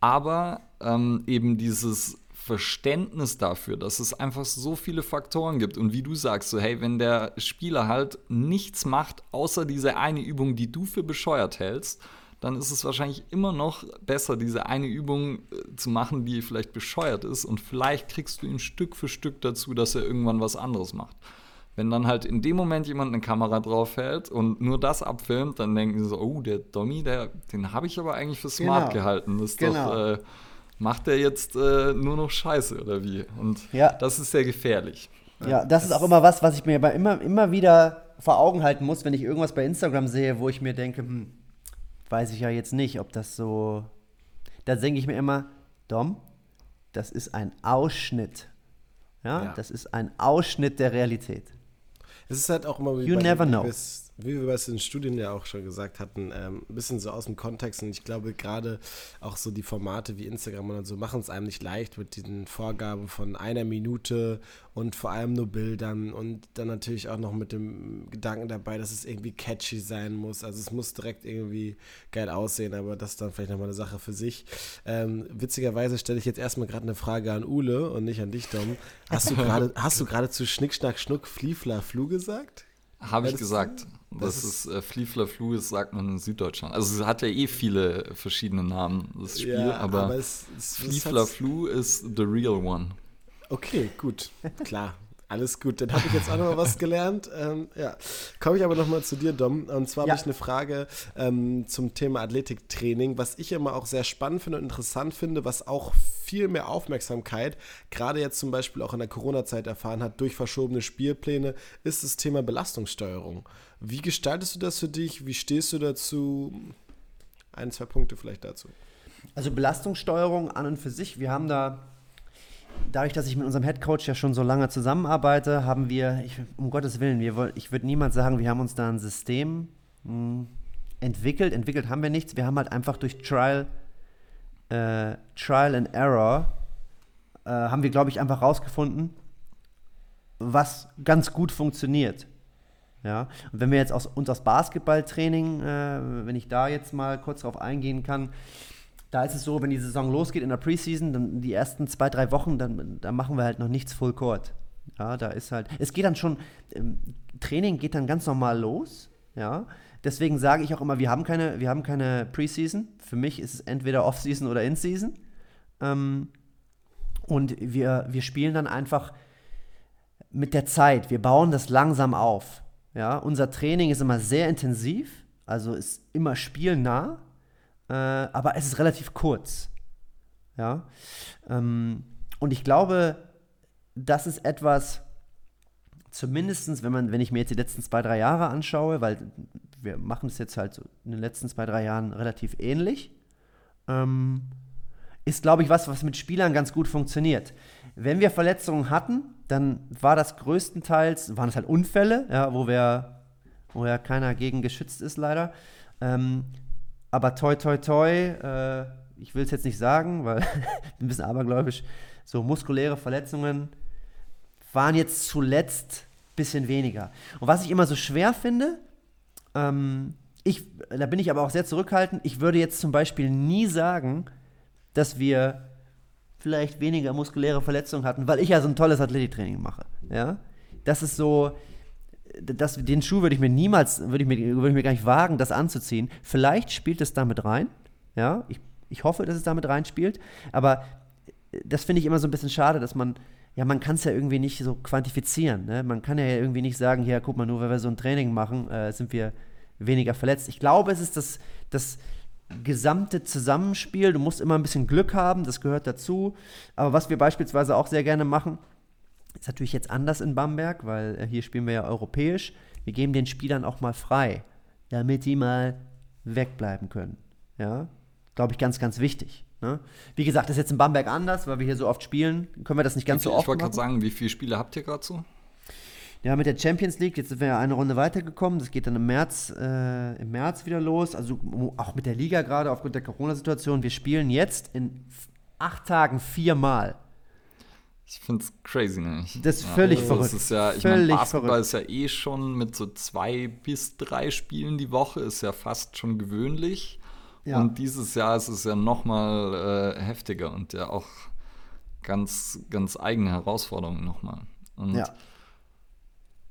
Aber ähm, eben dieses Verständnis dafür, dass es einfach so viele Faktoren gibt. Und wie du sagst, so, hey, wenn der Spieler halt nichts macht, außer diese eine Übung, die du für bescheuert hältst, dann ist es wahrscheinlich immer noch besser, diese eine Übung äh, zu machen, die vielleicht bescheuert ist. Und vielleicht kriegst du ihn Stück für Stück dazu, dass er irgendwann was anderes macht. Wenn dann halt in dem Moment jemand eine Kamera drauf hält und nur das abfilmt, dann denken sie so, oh, der Dommy, der, den habe ich aber eigentlich für smart Genau. gehalten. Das Genau. doch, äh, macht der jetzt äh, nur noch Scheiße oder wie? Und Ja. das ist sehr gefährlich. Ja, das ist auch immer was, was ich mir aber immer, immer wieder vor Augen halten muss, wenn ich irgendwas bei Instagram sehe, wo ich mir denke, hm, weiß ich ja jetzt nicht, ob das so. Da denke ich mir immer, Dom, das ist ein Ausschnitt. Ja, Ja. das ist ein Ausschnitt der Realität. Es ist halt auch immer, You never know. es- wie wir es in Studien ja auch schon gesagt hatten, ähm, ein bisschen so aus dem Kontext. Und ich glaube, gerade auch so die Formate wie Instagram und so machen es einem nicht leicht mit diesen Vorgaben von einer Minute und vor allem nur Bildern und dann natürlich auch noch mit dem Gedanken dabei, dass es irgendwie catchy sein muss. Also es muss direkt irgendwie geil aussehen, aber das ist dann vielleicht nochmal eine Sache für sich. Ähm, witzigerweise stelle ich jetzt erstmal gerade eine Frage an Ule und nicht an dich, Dom. Hast du *laughs* gerade, hast du gerade zu Schnick, Schnack, Schnuck, Fliefla, Flu gesagt? Habe ich gesagt. Das Das, ist äh, Fliefler Flu, das sagt man in Süddeutschland. Also es hat ja eh viele verschiedene Namen, das Spiel, aber, es, es, es Fliefler Flu ist the real one. Okay, gut, klar. Alles gut, dann habe ich jetzt auch noch mal was gelernt. Ähm, ja, komme ich aber noch mal zu dir, Dom. Und zwar Ja. habe ich eine Frage ähm, zum Thema Athletiktraining, was ich immer auch sehr spannend finde und interessant finde, was auch viel mehr Aufmerksamkeit, gerade jetzt zum Beispiel auch in der Corona-Zeit erfahren hat, durch verschobene Spielpläne, ist das Thema Belastungssteuerung. Wie gestaltest du das für dich? Wie stehst du dazu? Ein, zwei Punkte vielleicht dazu. Also Belastungssteuerung an und für sich, wir haben da, dadurch, dass ich mit unserem Headcoach ja schon so lange zusammenarbeite, haben wir, ich, um Gottes Willen, wir, ich würde niemals sagen, wir haben uns da ein System mh, entwickelt. Entwickelt haben wir nichts. Wir haben halt einfach durch Trial, äh, Trial and Error, äh, haben wir, glaube ich, einfach rausgefunden, was ganz gut funktioniert. Ja, und wenn wir jetzt aus, uns aus Basketballtraining, äh, wenn ich da jetzt mal kurz drauf eingehen kann, da ist es so, wenn die Saison losgeht in der Preseason, dann die ersten zwei, drei Wochen, dann, dann machen wir halt noch nichts Full Court. Ja, da ist halt, es geht dann schon, ähm, Training geht dann ganz normal los, ja. Deswegen sage ich auch immer, wir haben keine, wir haben keine Preseason. Für mich ist es entweder Offseason oder In-Season. Ähm, und wir, wir spielen dann einfach mit der Zeit. Wir bauen das langsam auf. Ja, unser Training ist immer sehr intensiv, also ist immer spielnah, äh, aber es ist relativ kurz. Ja, ähm, und ich glaube, das ist etwas, zumindestens, wenn man, wenn ich mir jetzt die letzten zwei, drei Jahre anschaue, weil wir machen es jetzt halt so in den letzten zwei, drei Jahren relativ ähnlich, ähm, ist, glaube ich, was, was mit Spielern ganz gut funktioniert. Wenn wir Verletzungen hatten, dann war das größtenteils, waren es halt Unfälle, ja, wo wir, wo ja keiner gegen geschützt ist, leider. Ähm, aber toi, toi, toi, äh, ich will es jetzt nicht sagen, weil *laughs* ein bisschen abergläubisch, so muskuläre Verletzungen waren jetzt zuletzt ein bisschen weniger. Und was ich immer so schwer finde, ähm, ich, da bin ich aber auch sehr zurückhaltend, ich würde jetzt zum Beispiel nie sagen, dass wir vielleicht weniger muskuläre Verletzungen hatten, weil ich ja so ein tolles Athletiktraining mache. Ja? Das ist so, das, den Schuh würde ich mir niemals, würde ich mir, würde ich mir gar nicht wagen, das anzuziehen. Vielleicht spielt es damit rein. Ja, ich, ich hoffe, dass es damit reinspielt. Aber das finde ich immer so ein bisschen schade, dass man, ja, man kann es ja irgendwie nicht so quantifizieren. Ne? Man kann ja irgendwie nicht sagen, ja, guck mal, nur weil wir so ein Training machen, äh, sind wir weniger verletzt. Ich glaube, es ist das, das gesamte Zusammenspiel. Du musst immer ein bisschen Glück haben, das gehört dazu. Aber was wir beispielsweise auch sehr gerne machen, ist natürlich jetzt anders in Bamberg, weil äh, hier spielen wir ja europäisch. Wir geben den Spielern auch mal frei, damit die mal wegbleiben können. Ja, glaube ich, ganz, ganz wichtig. Ne? Wie gesagt, das ist jetzt in Bamberg anders, weil wir hier so oft spielen. Können wir das nicht ganz viel, so oft Ich wollte gerade sagen, wie viele Spiele habt ihr gerade so? Ja, mit der Champions League, jetzt sind wir ja eine Runde weitergekommen. Das geht dann im März, äh, im März wieder los. Also auch mit der Liga gerade aufgrund der Corona-Situation. Wir spielen jetzt in acht Tagen viermal. Ich finde es crazy, ne? Das ist völlig also verrückt. Das ist ja, ich Völlig Basketball verrückt. ist ja eh schon mit so zwei bis drei Spielen die Woche, ist ja fast schon gewöhnlich. Ja. Und dieses Jahr ist es ja noch mal äh, heftiger und ja auch ganz, ganz eigene Herausforderungen nochmal. Und Ja.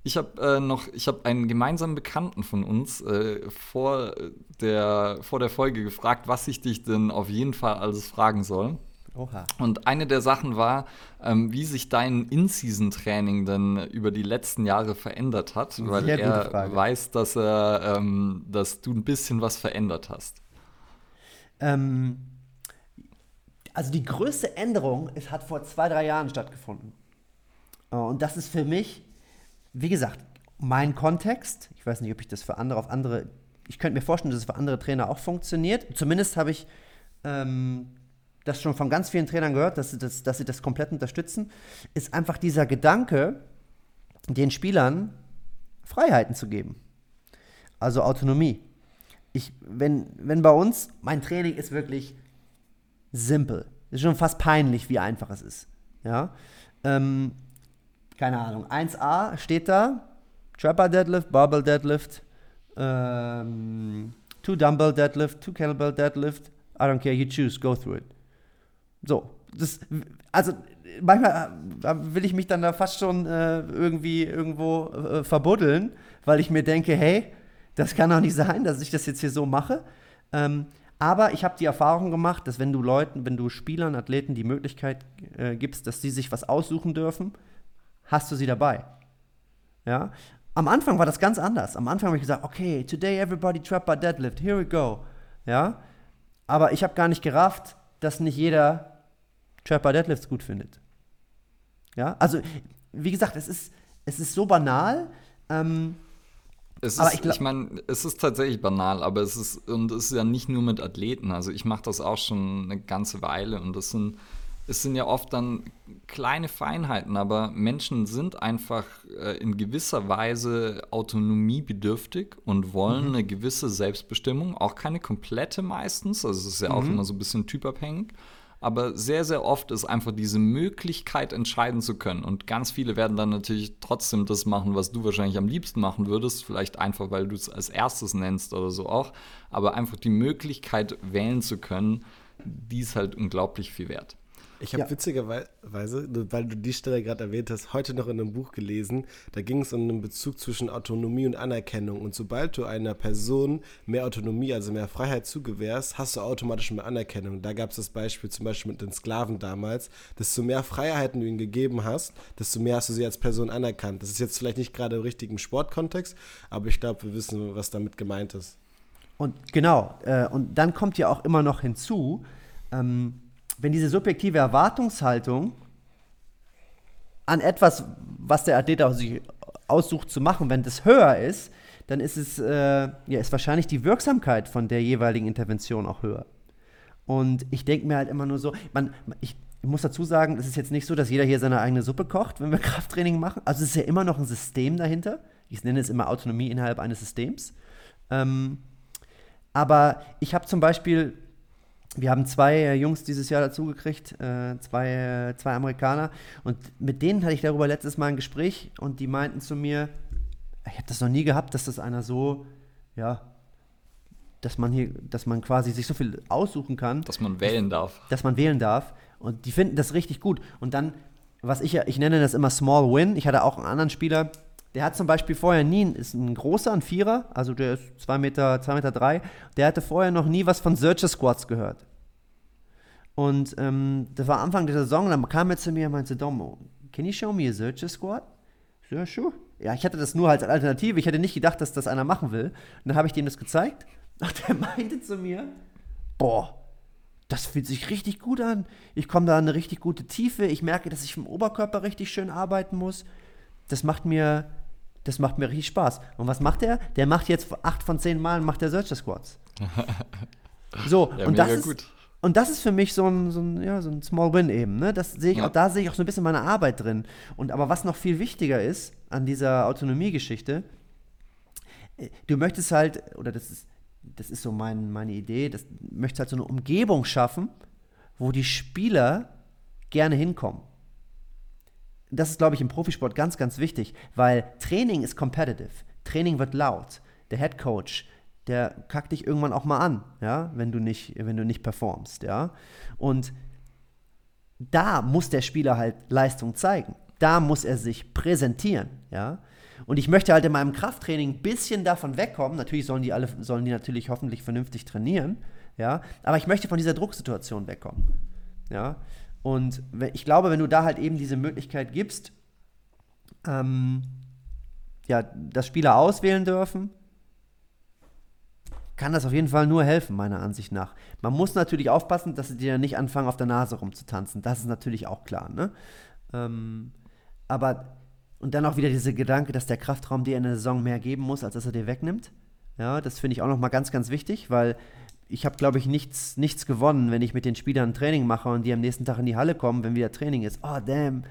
ich habe äh, noch, ich habe einen gemeinsamen Bekannten von uns äh, vor, der, vor der Folge gefragt, was ich dich denn auf jeden Fall alles fragen soll. Oha. Und eine der Sachen war, ähm, wie sich dein In-Season-Training dann über die letzten Jahre verändert hat, weil Sehr er weiß, dass er, ähm, dass du ein bisschen was verändert hast. Ähm, also die größte Änderung ist, hat vor zwei, drei Jahren stattgefunden. Äh, Und das ist für mich, wie gesagt, mein Kontext. Ich weiß nicht, ob ich das für andere auf andere. Ich könnte mir vorstellen, dass es für andere Trainer auch funktioniert. Zumindest habe ich ähm, das schon von ganz vielen Trainern gehört, dass sie das, dass sie das komplett unterstützen. Ist einfach dieser Gedanke, den Spielern Freiheiten zu geben. Also Autonomie ich, wenn, wenn bei uns, mein Training ist wirklich simpel. Ist schon fast peinlich, wie einfach es ist. Ja. Ähm, keine Ahnung. 1A steht da: Trapper Deadlift, Barbell Deadlift, ähm, Two Dumbbell Deadlift, Two Kettlebell Deadlift. I don't care, you choose, go through it. So. Das, also manchmal äh, will ich mich dann da fast schon äh, irgendwie irgendwo äh, verbuddeln, weil ich mir denke, hey, das kann doch nicht sein, dass ich das jetzt hier so mache. Ähm, aber ich habe die Erfahrung gemacht, dass wenn du Leuten, wenn du Spielern, Athleten die Möglichkeit äh, gibst, dass sie sich was aussuchen dürfen, hast du sie dabei. Ja. Am Anfang war das ganz anders. Am Anfang habe ich gesagt, okay, today everybody trap by deadlift, here we go. Ja. Aber ich habe gar nicht gerafft, dass nicht jeder Trap by Deadlifts gut findet. Ja. Also, wie gesagt, es ist, es ist so banal. Ähm, Es Aber ist, ich ich, meine, es ist tatsächlich banal, aber es ist, und es ist ja nicht nur mit Athleten. Also ich mache das auch schon eine ganze Weile und das sind, es sind ja oft dann kleine Feinheiten, aber Menschen sind einfach äh, in gewisser Weise autonomiebedürftig und wollen eine gewisse Selbstbestimmung, auch keine komplette meistens, also es ist ja auch immer so ein bisschen typabhängig. Aber sehr, sehr oft ist einfach diese Möglichkeit, entscheiden zu können. Und ganz viele werden dann natürlich trotzdem das machen, was du wahrscheinlich am liebsten machen würdest. Vielleicht einfach, weil du es als erstes nennst oder so auch. Aber einfach die Möglichkeit, wählen zu können, die ist halt unglaublich viel wert. Ich habe Ja. witzigerweise, weil du die Stelle gerade erwähnt hast, heute noch in einem Buch gelesen. Da ging es um den Bezug zwischen Autonomie und Anerkennung. Und sobald du einer Person mehr Autonomie, also mehr Freiheit zugewährst, hast du automatisch mehr Anerkennung. Da gab es das Beispiel zum Beispiel mit den Sklaven damals. Desto mehr Freiheiten du ihnen gegeben hast, desto mehr hast du sie als Person anerkannt. Das ist jetzt vielleicht nicht gerade im richtigen Sportkontext, aber ich glaube, wir wissen, was damit gemeint ist. Und genau, äh, und dann kommt ja auch immer noch hinzu, ähm, wenn diese subjektive Erwartungshaltung an etwas, was der Athlet sich aussucht zu machen, wenn das höher ist, dann ist es äh, ja ist wahrscheinlich die Wirksamkeit von der jeweiligen Intervention auch höher. Und ich denke mir halt immer nur so, man, ich, ich muss dazu sagen, es ist jetzt nicht so, dass jeder hier seine eigene Suppe kocht, wenn wir *laughs* Krafttraining machen. Also es ist ja immer noch ein System dahinter. Ich nenne es immer Autonomie innerhalb eines Systems. Ähm, aber ich habe zum Beispiel, wir haben zwei äh, Jungs dieses Jahr dazugekriegt, äh, zwei, äh, zwei Amerikaner, und mit denen hatte ich darüber letztes Mal ein Gespräch und die meinten zu mir, ich habe das noch nie gehabt, dass das einer so, ja, dass man hier, dass man quasi sich so viel aussuchen kann, Dass man wählen darf. dass man wählen darf. Und die finden das richtig gut. Und dann, was ich ja, ich nenne das immer Small Win. Ich hatte auch einen anderen Spieler, der hat zum Beispiel vorher nie, ist ein großer, ein Vierer, also der ist 2 Meter, 2 Meter drei, der hatte vorher noch nie was von Searcher Squats gehört. Und ähm, das war Anfang der Saison, dann kam er zu mir und meinte, Dom, can you show me a Searcher so, Ja, sure. Ja, ich hatte das nur als Alternative, ich hätte nicht gedacht, dass das einer machen will. Und dann habe ich dem das gezeigt und der *laughs* meinte zu mir, boah, das fühlt sich richtig gut an. Ich komme da in eine richtig gute Tiefe. Ich merke, dass ich im Oberkörper richtig schön arbeiten muss. Das macht mir, das macht mir richtig Spaß. Und was macht er? Der macht jetzt acht von zehn Malen macht der Searcher Squats. *laughs* So, Ja, und das ist, gut. und das ist für mich so ein, so ein, ja, so ein Small Win eben. Ne? Das sehe ich Ja. auch, da sehe ich auch so ein bisschen meine Arbeit drin. Und aber was noch viel wichtiger ist an dieser Autonomiegeschichte, äh, du möchtest halt, oder das ist, das ist so mein, meine Idee, das möchtest halt so eine Umgebung schaffen, wo die Spieler gerne hinkommen. Das ist, glaube ich, im Profisport ganz, ganz wichtig, weil Training ist competitive. Training wird laut. Der Head Coach, der kackt dich irgendwann auch mal an, ja, wenn du nicht, wenn du nicht performst, ja. Und da muss der Spieler halt Leistung zeigen. Da muss er sich präsentieren, ja. Und ich möchte halt in meinem Krafttraining ein bisschen davon wegkommen. Natürlich sollen die alle, sollen die natürlich hoffentlich vernünftig trainieren, ja. Aber ich möchte von dieser Drucksituation wegkommen, ja. Und ich glaube, wenn du da halt eben diese Möglichkeit gibst, ähm, ja, dass Spieler auswählen dürfen, kann das auf jeden Fall nur helfen, meiner Ansicht nach. Man muss natürlich aufpassen, dass sie dir nicht anfangen, auf der Nase rumzutanzen. Das ist natürlich auch klar, ne? Ähm, aber, und dann auch wieder dieser Gedanke, dass der Kraftraum dir in der Saison mehr geben muss, als dass er dir wegnimmt. Ja, das finde ich auch nochmal ganz, ganz wichtig, weil ich habe, glaube ich, nichts, nichts gewonnen, wenn ich mit den Spielern ein Training mache und die am nächsten Tag in die Halle kommen, wenn wieder Training ist. Oh, damn.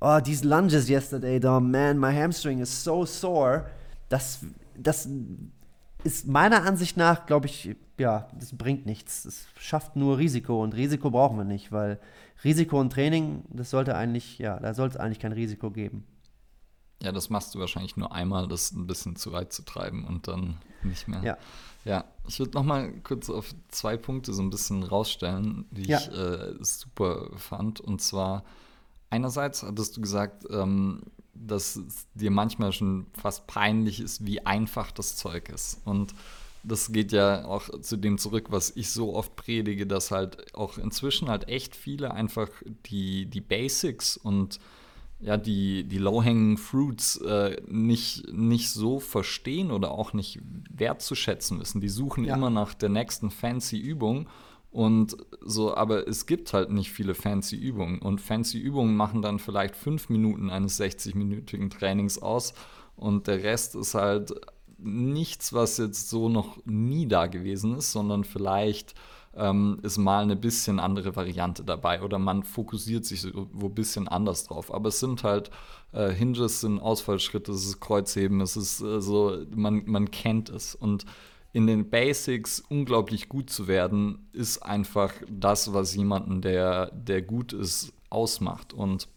Oh, these lunges yesterday, though, man, my hamstring is so sore. Das, das ist meiner Ansicht nach, glaube ich, ja, das bringt nichts. Das schafft nur Risiko und Risiko brauchen wir nicht, weil Risiko und Training, das sollte eigentlich, ja, da sollte es eigentlich kein Risiko geben. Ja, das machst du wahrscheinlich nur einmal, das ein bisschen zu weit zu treiben und dann nicht mehr. Ja. Ja, ich würde noch mal kurz auf zwei Punkte so ein bisschen rausstellen, die Ja. ich äh, super fand. Und zwar einerseits hattest du gesagt, ähm, dass es dir manchmal schon fast peinlich ist, wie einfach das Zeug ist. Und das geht ja auch zu dem zurück, was ich so oft predige, dass halt auch inzwischen halt echt viele einfach die, die Basics und ja, die, die low-hanging fruits äh, nicht, nicht so verstehen oder auch nicht wertzuschätzen wissen. Die suchen Ja. immer nach der nächsten fancy Übung und so, aber es gibt halt nicht viele fancy Übungen und fancy Übungen machen dann vielleicht fünf Minuten eines 60-minütigen Trainings aus und der Rest ist halt nichts, was jetzt so noch nie da gewesen ist, sondern vielleicht ähm, ist mal eine bisschen andere Variante dabei oder man fokussiert sich so wo ein bisschen anders drauf. Aber es sind halt äh, Hinges, sind Ausfallschritte, es ist Kreuzheben, es ist äh, so, man, man kennt es. Und in den Basics unglaublich gut zu werden, ist einfach das, was jemanden, der, der gut ist, ausmacht. Und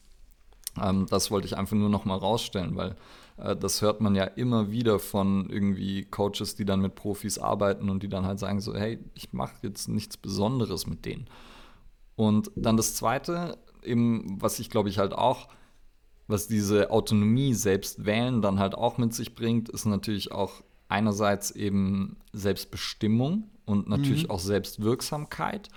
ähm, das wollte ich einfach nur noch mal rausstellen, weil das hört man ja immer wieder von irgendwie Coaches, die dann mit Profis arbeiten und die dann halt sagen so, hey, ich mache jetzt nichts Besonderes mit denen. Und dann das Zweite, eben, was ich glaube ich halt auch, was diese Autonomie selbst wählen dann halt auch mit sich bringt, ist natürlich auch einerseits eben Selbstbestimmung und natürlich auch Selbstwirksamkeit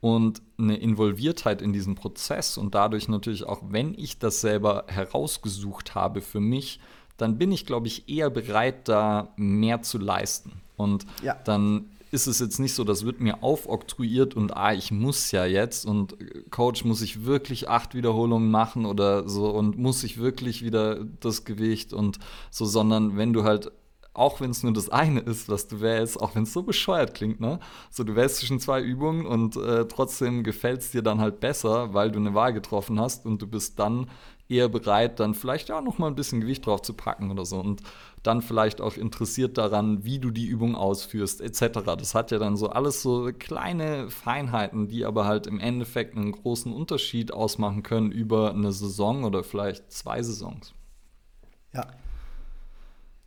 und eine Involviertheit in diesen Prozess und dadurch natürlich auch, wenn ich das selber herausgesucht habe für mich, dann bin ich, glaube ich, eher bereit, da mehr zu leisten. Und Ja. dann ist es jetzt nicht so, das wird mir aufoktroyiert und ah, ich muss ja jetzt und Coach, muss ich wirklich acht Wiederholungen machen oder so und muss ich wirklich wieder das Gewicht und so, sondern wenn du halt auch wenn es nur das eine ist, was du wählst, auch wenn es so bescheuert klingt, ne? So, du wählst zwischen zwei Übungen und äh, trotzdem gefällt es dir dann halt besser, weil du eine Wahl getroffen hast und du bist dann eher bereit, dann vielleicht ja noch mal ein bisschen Gewicht drauf zu packen oder so und dann vielleicht auch interessiert daran, wie du die Übung ausführst, etc. Das hat ja dann so alles so kleine Feinheiten, die aber halt im Endeffekt einen großen Unterschied ausmachen können über eine Saison oder vielleicht zwei Saisons. Ja.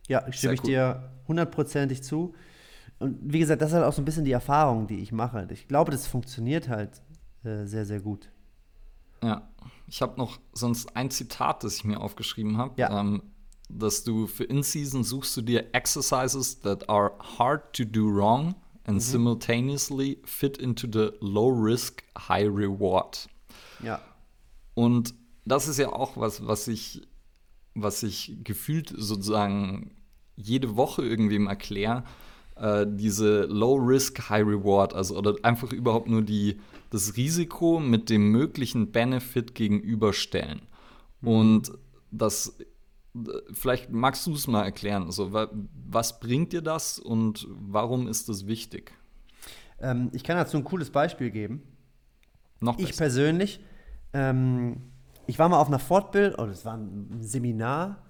Ja, stimme ich dir hundertprozentig zu. Und wie gesagt, das ist halt auch so ein bisschen die Erfahrung, die ich mache. Ich glaube, das funktioniert halt äh, sehr, sehr gut. Ja, ich habe noch sonst ein Zitat, das ich mir aufgeschrieben habe, Ja. ähm, dass du für In-Season suchst du dir Exercises that are hard to do wrong and simultaneously fit into the low risk, high reward. Ja. Und das ist ja auch was, was ich, was ich gefühlt sozusagen jede Woche irgendwem erkläre. äh, diese Low Risk, High Reward, also oder einfach überhaupt nur die, das Risiko mit dem möglichen Benefit gegenüberstellen. Und das, vielleicht magst du es mal erklären. Also, was bringt dir das und warum ist das wichtig? Ähm, ich kann dazu ein cooles Beispiel geben. Noch besser. Ich persönlich, ähm, ich war mal auf einer Fortbildung, oder es war ein Seminar,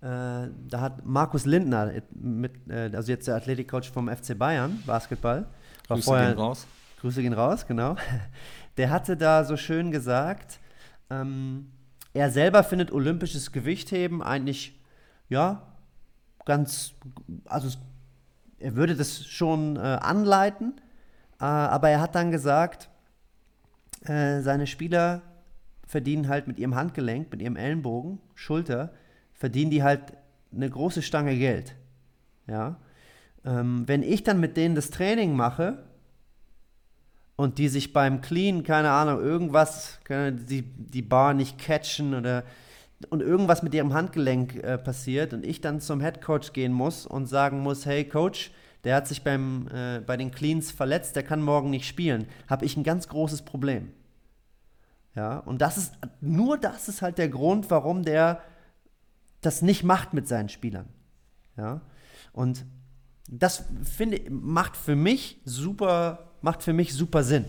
äh, da hat Markus Lindner, mit, äh, also jetzt der Athletikcoach vom FC Bayern, Basketball. War Grüße vorher, raus. Grüße gehen raus, genau. *laughs* Der hatte da so schön gesagt, ähm, er selber findet olympisches Gewichtheben eigentlich, ja, ganz, also er würde das schon äh, anleiten, äh, aber er hat dann gesagt, äh, seine Spieler verdienen halt mit ihrem Handgelenk, mit ihrem Ellenbogen, Schulter, verdienen die halt eine große Stange Geld. Ja. Ähm, wenn ich dann mit denen das Training mache und die sich beim Clean, keine Ahnung, irgendwas, die, die Bar nicht catchen oder und irgendwas mit ihrem Handgelenk äh, passiert und ich dann zum Head Coach gehen muss und sagen muss, hey Coach, der hat sich beim, äh, bei den Cleans verletzt, der kann morgen nicht spielen, habe ich ein ganz großes Problem. Ja, und das ist, nur das ist halt der Grund, warum der das nicht macht mit seinen Spielern. Ja, und das finde macht für mich super, macht für mich super Sinn.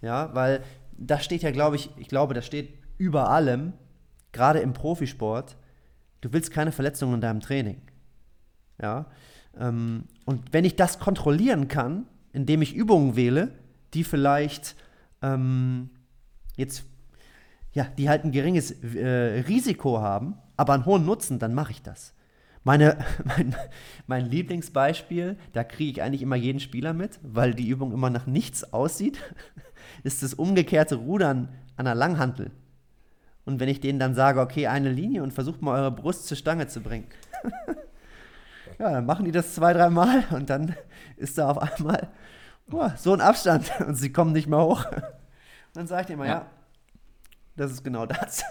Ja, weil da steht ja, glaube ich, ich glaube, da steht über allem, gerade im Profisport, du willst keine Verletzungen in deinem Training. Ja, ähm, und wenn ich das kontrollieren kann, indem ich Übungen wähle, die vielleicht ähm, jetzt, ja, die halt ein geringes äh, Risiko haben, aber einen hohen Nutzen, dann mache ich das. Meine, *laughs* mein, mein Lieblingsbeispiel, da kriege ich eigentlich immer jeden Spieler mit, weil die Übung immer nach nichts aussieht, *laughs* ist das umgekehrte Rudern an der Langhantel. Und wenn ich denen dann sage, okay, eine Linie und versucht mal eure Brust zur Stange zu bringen. *laughs* ja, dann machen die das zwei, dreimal und dann ist da auf einmal oh, so ein Abstand und sie kommen nicht mehr hoch. Und dann sage ich dir mal, ja. ja, das ist genau das.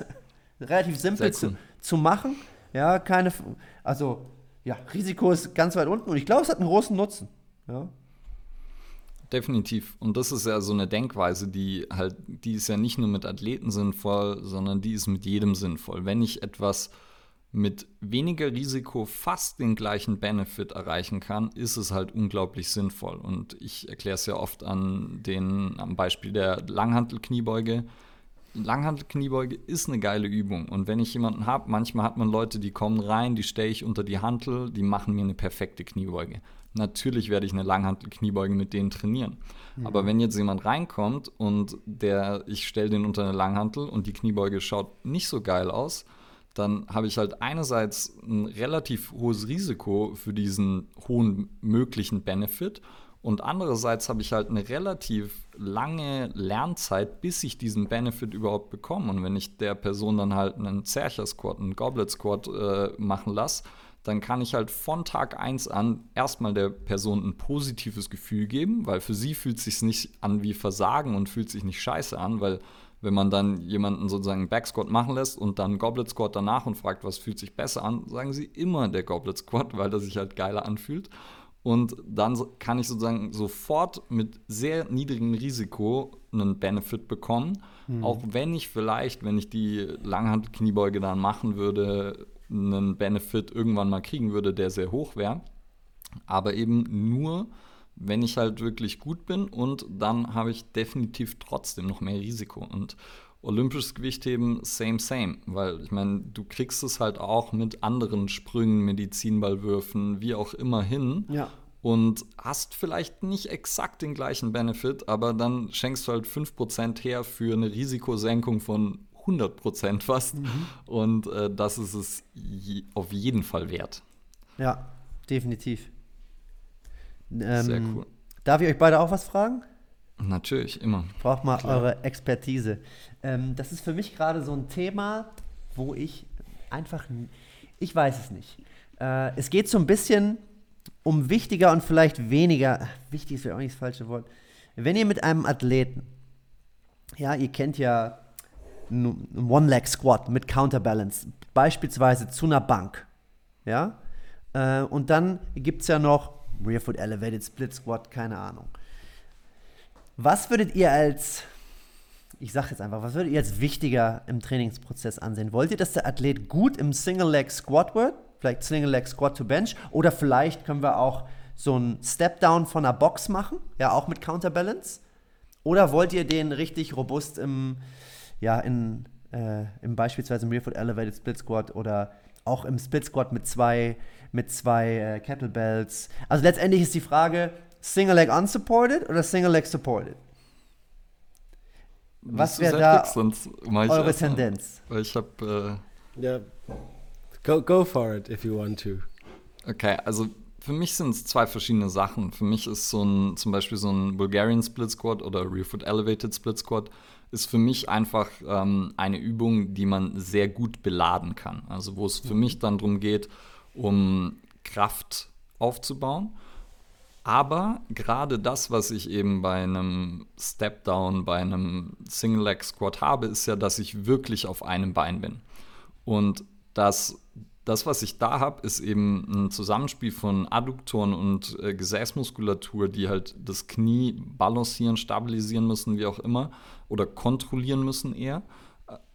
Relativ simpel zu, zu machen. Ja, keine, also ja, Risiko ist ganz weit unten und ich glaube, es hat einen großen Nutzen. Ja. Definitiv. Und das ist ja so eine Denkweise, die halt, die ist ja nicht nur mit Athleten sinnvoll, sondern die ist mit jedem sinnvoll. Wenn ich etwas mit weniger Risiko fast den gleichen Benefit erreichen kann, ist es halt unglaublich sinnvoll. Und ich erkläre es ja oft an den, am Beispiel der Langhantelkniebeuge. Langhantelkniebeuge ist eine geile Übung. Und wenn ich jemanden habe, manchmal hat man Leute, die kommen rein, die stelle ich unter die Hantel, die machen mir eine perfekte Kniebeuge. Natürlich werde ich eine Langhantelkniebeuge mit denen trainieren. Mhm. Aber wenn jetzt jemand reinkommt und der, ich stelle den unter eine Langhantel und die Kniebeuge schaut nicht so geil aus, dann habe ich halt einerseits ein relativ hohes Risiko für diesen hohen möglichen Benefit und andererseits habe ich halt eine relativ lange Lernzeit, bis ich diesen Benefit überhaupt bekomme. Und wenn ich der Person dann halt einen Zercher Squat, einen Goblet Squat äh, machen lasse, dann kann ich halt von Tag 1 an erstmal der Person ein positives Gefühl geben, weil für sie fühlt es sich nicht an wie Versagen und fühlt sich nicht scheiße an, weil wenn man dann jemanden sozusagen Backsquat machen lässt und dann Goblet Squat danach und fragt, was fühlt sich besser an, sagen sie immer der Goblet Squat, weil das sich halt geiler anfühlt. Und dann kann ich sozusagen sofort mit sehr niedrigem Risiko einen Benefit bekommen. Mhm. Auch wenn ich vielleicht, wenn ich die Langhandelkniebeuge dann machen würde, einen Benefit irgendwann mal kriegen würde, der sehr hoch wäre. Aber eben nur, wenn ich halt wirklich gut bin und dann habe ich definitiv trotzdem noch mehr Risiko. Und olympisches Gewichtheben, same, same. Weil ich meine, du kriegst es halt auch mit anderen Sprüngen, Medizinballwürfen, wie auch immer hin. Ja. Und hast vielleicht nicht exakt den gleichen Benefit, aber dann schenkst du halt 5% her für eine Risikosenkung von 100% fast. Mhm. Und äh, das ist es je, auf jeden Fall wert. Ja, definitiv. Ähm, Sehr cool. Darf ich euch beide auch was fragen? Natürlich, immer. Braucht mal Klar. eure Expertise. Ähm, das ist für mich gerade so ein Thema, wo ich einfach, ich weiß es nicht. Äh, es geht so ein bisschen um wichtiger und vielleicht weniger, wichtig ist ja auch nicht das falsche Wort. Wenn ihr mit einem Athleten, ja, ihr kennt ja einen One-Leg-Squat mit Counterbalance, beispielsweise zu einer Bank, ja, äh, und dann gibt es ja noch Rear Foot Elevated Split Squat, keine Ahnung. Was würdet ihr als, ich sag jetzt einfach, was würdet ihr als wichtiger im Trainingsprozess ansehen? Wollt ihr, dass der Athlet gut im Single Leg Squat wird? Vielleicht Single Leg Squat to Bench? Oder vielleicht können wir auch so ein Step Down von einer Box machen, ja, auch mit Counterbalance? Oder wollt ihr den richtig robust im, ja, in, äh, im beispielsweise im Rear Foot Elevated Split Squat oder auch im Split Squat mit zwei, mit zwei äh, Kettlebells? Also letztendlich ist die Frage, Single Leg unsupported oder Single Leg supported? Was wäre da eure Tendenz? Weil ich habe. Äh ja. Go, go for it if you want to. Okay, also für mich sind es zwei verschiedene Sachen. Für mich ist so ein, zum Beispiel so ein Bulgarian Split Squat oder Rear Foot Elevated Split Squat ist für mich einfach ähm, eine Übung, die man sehr gut beladen kann. Also wo es für mhm. mich dann darum geht, um Kraft aufzubauen. Aber gerade das, was ich eben bei einem Step Down, bei einem Single Leg Squat habe, ist ja, dass ich wirklich auf einem Bein bin. Und das das, was ich da habe, ist eben ein Zusammenspiel von Adduktoren und äh, Gesäßmuskulatur, die halt das Knie balancieren, stabilisieren müssen, wie auch immer, oder kontrollieren müssen eher.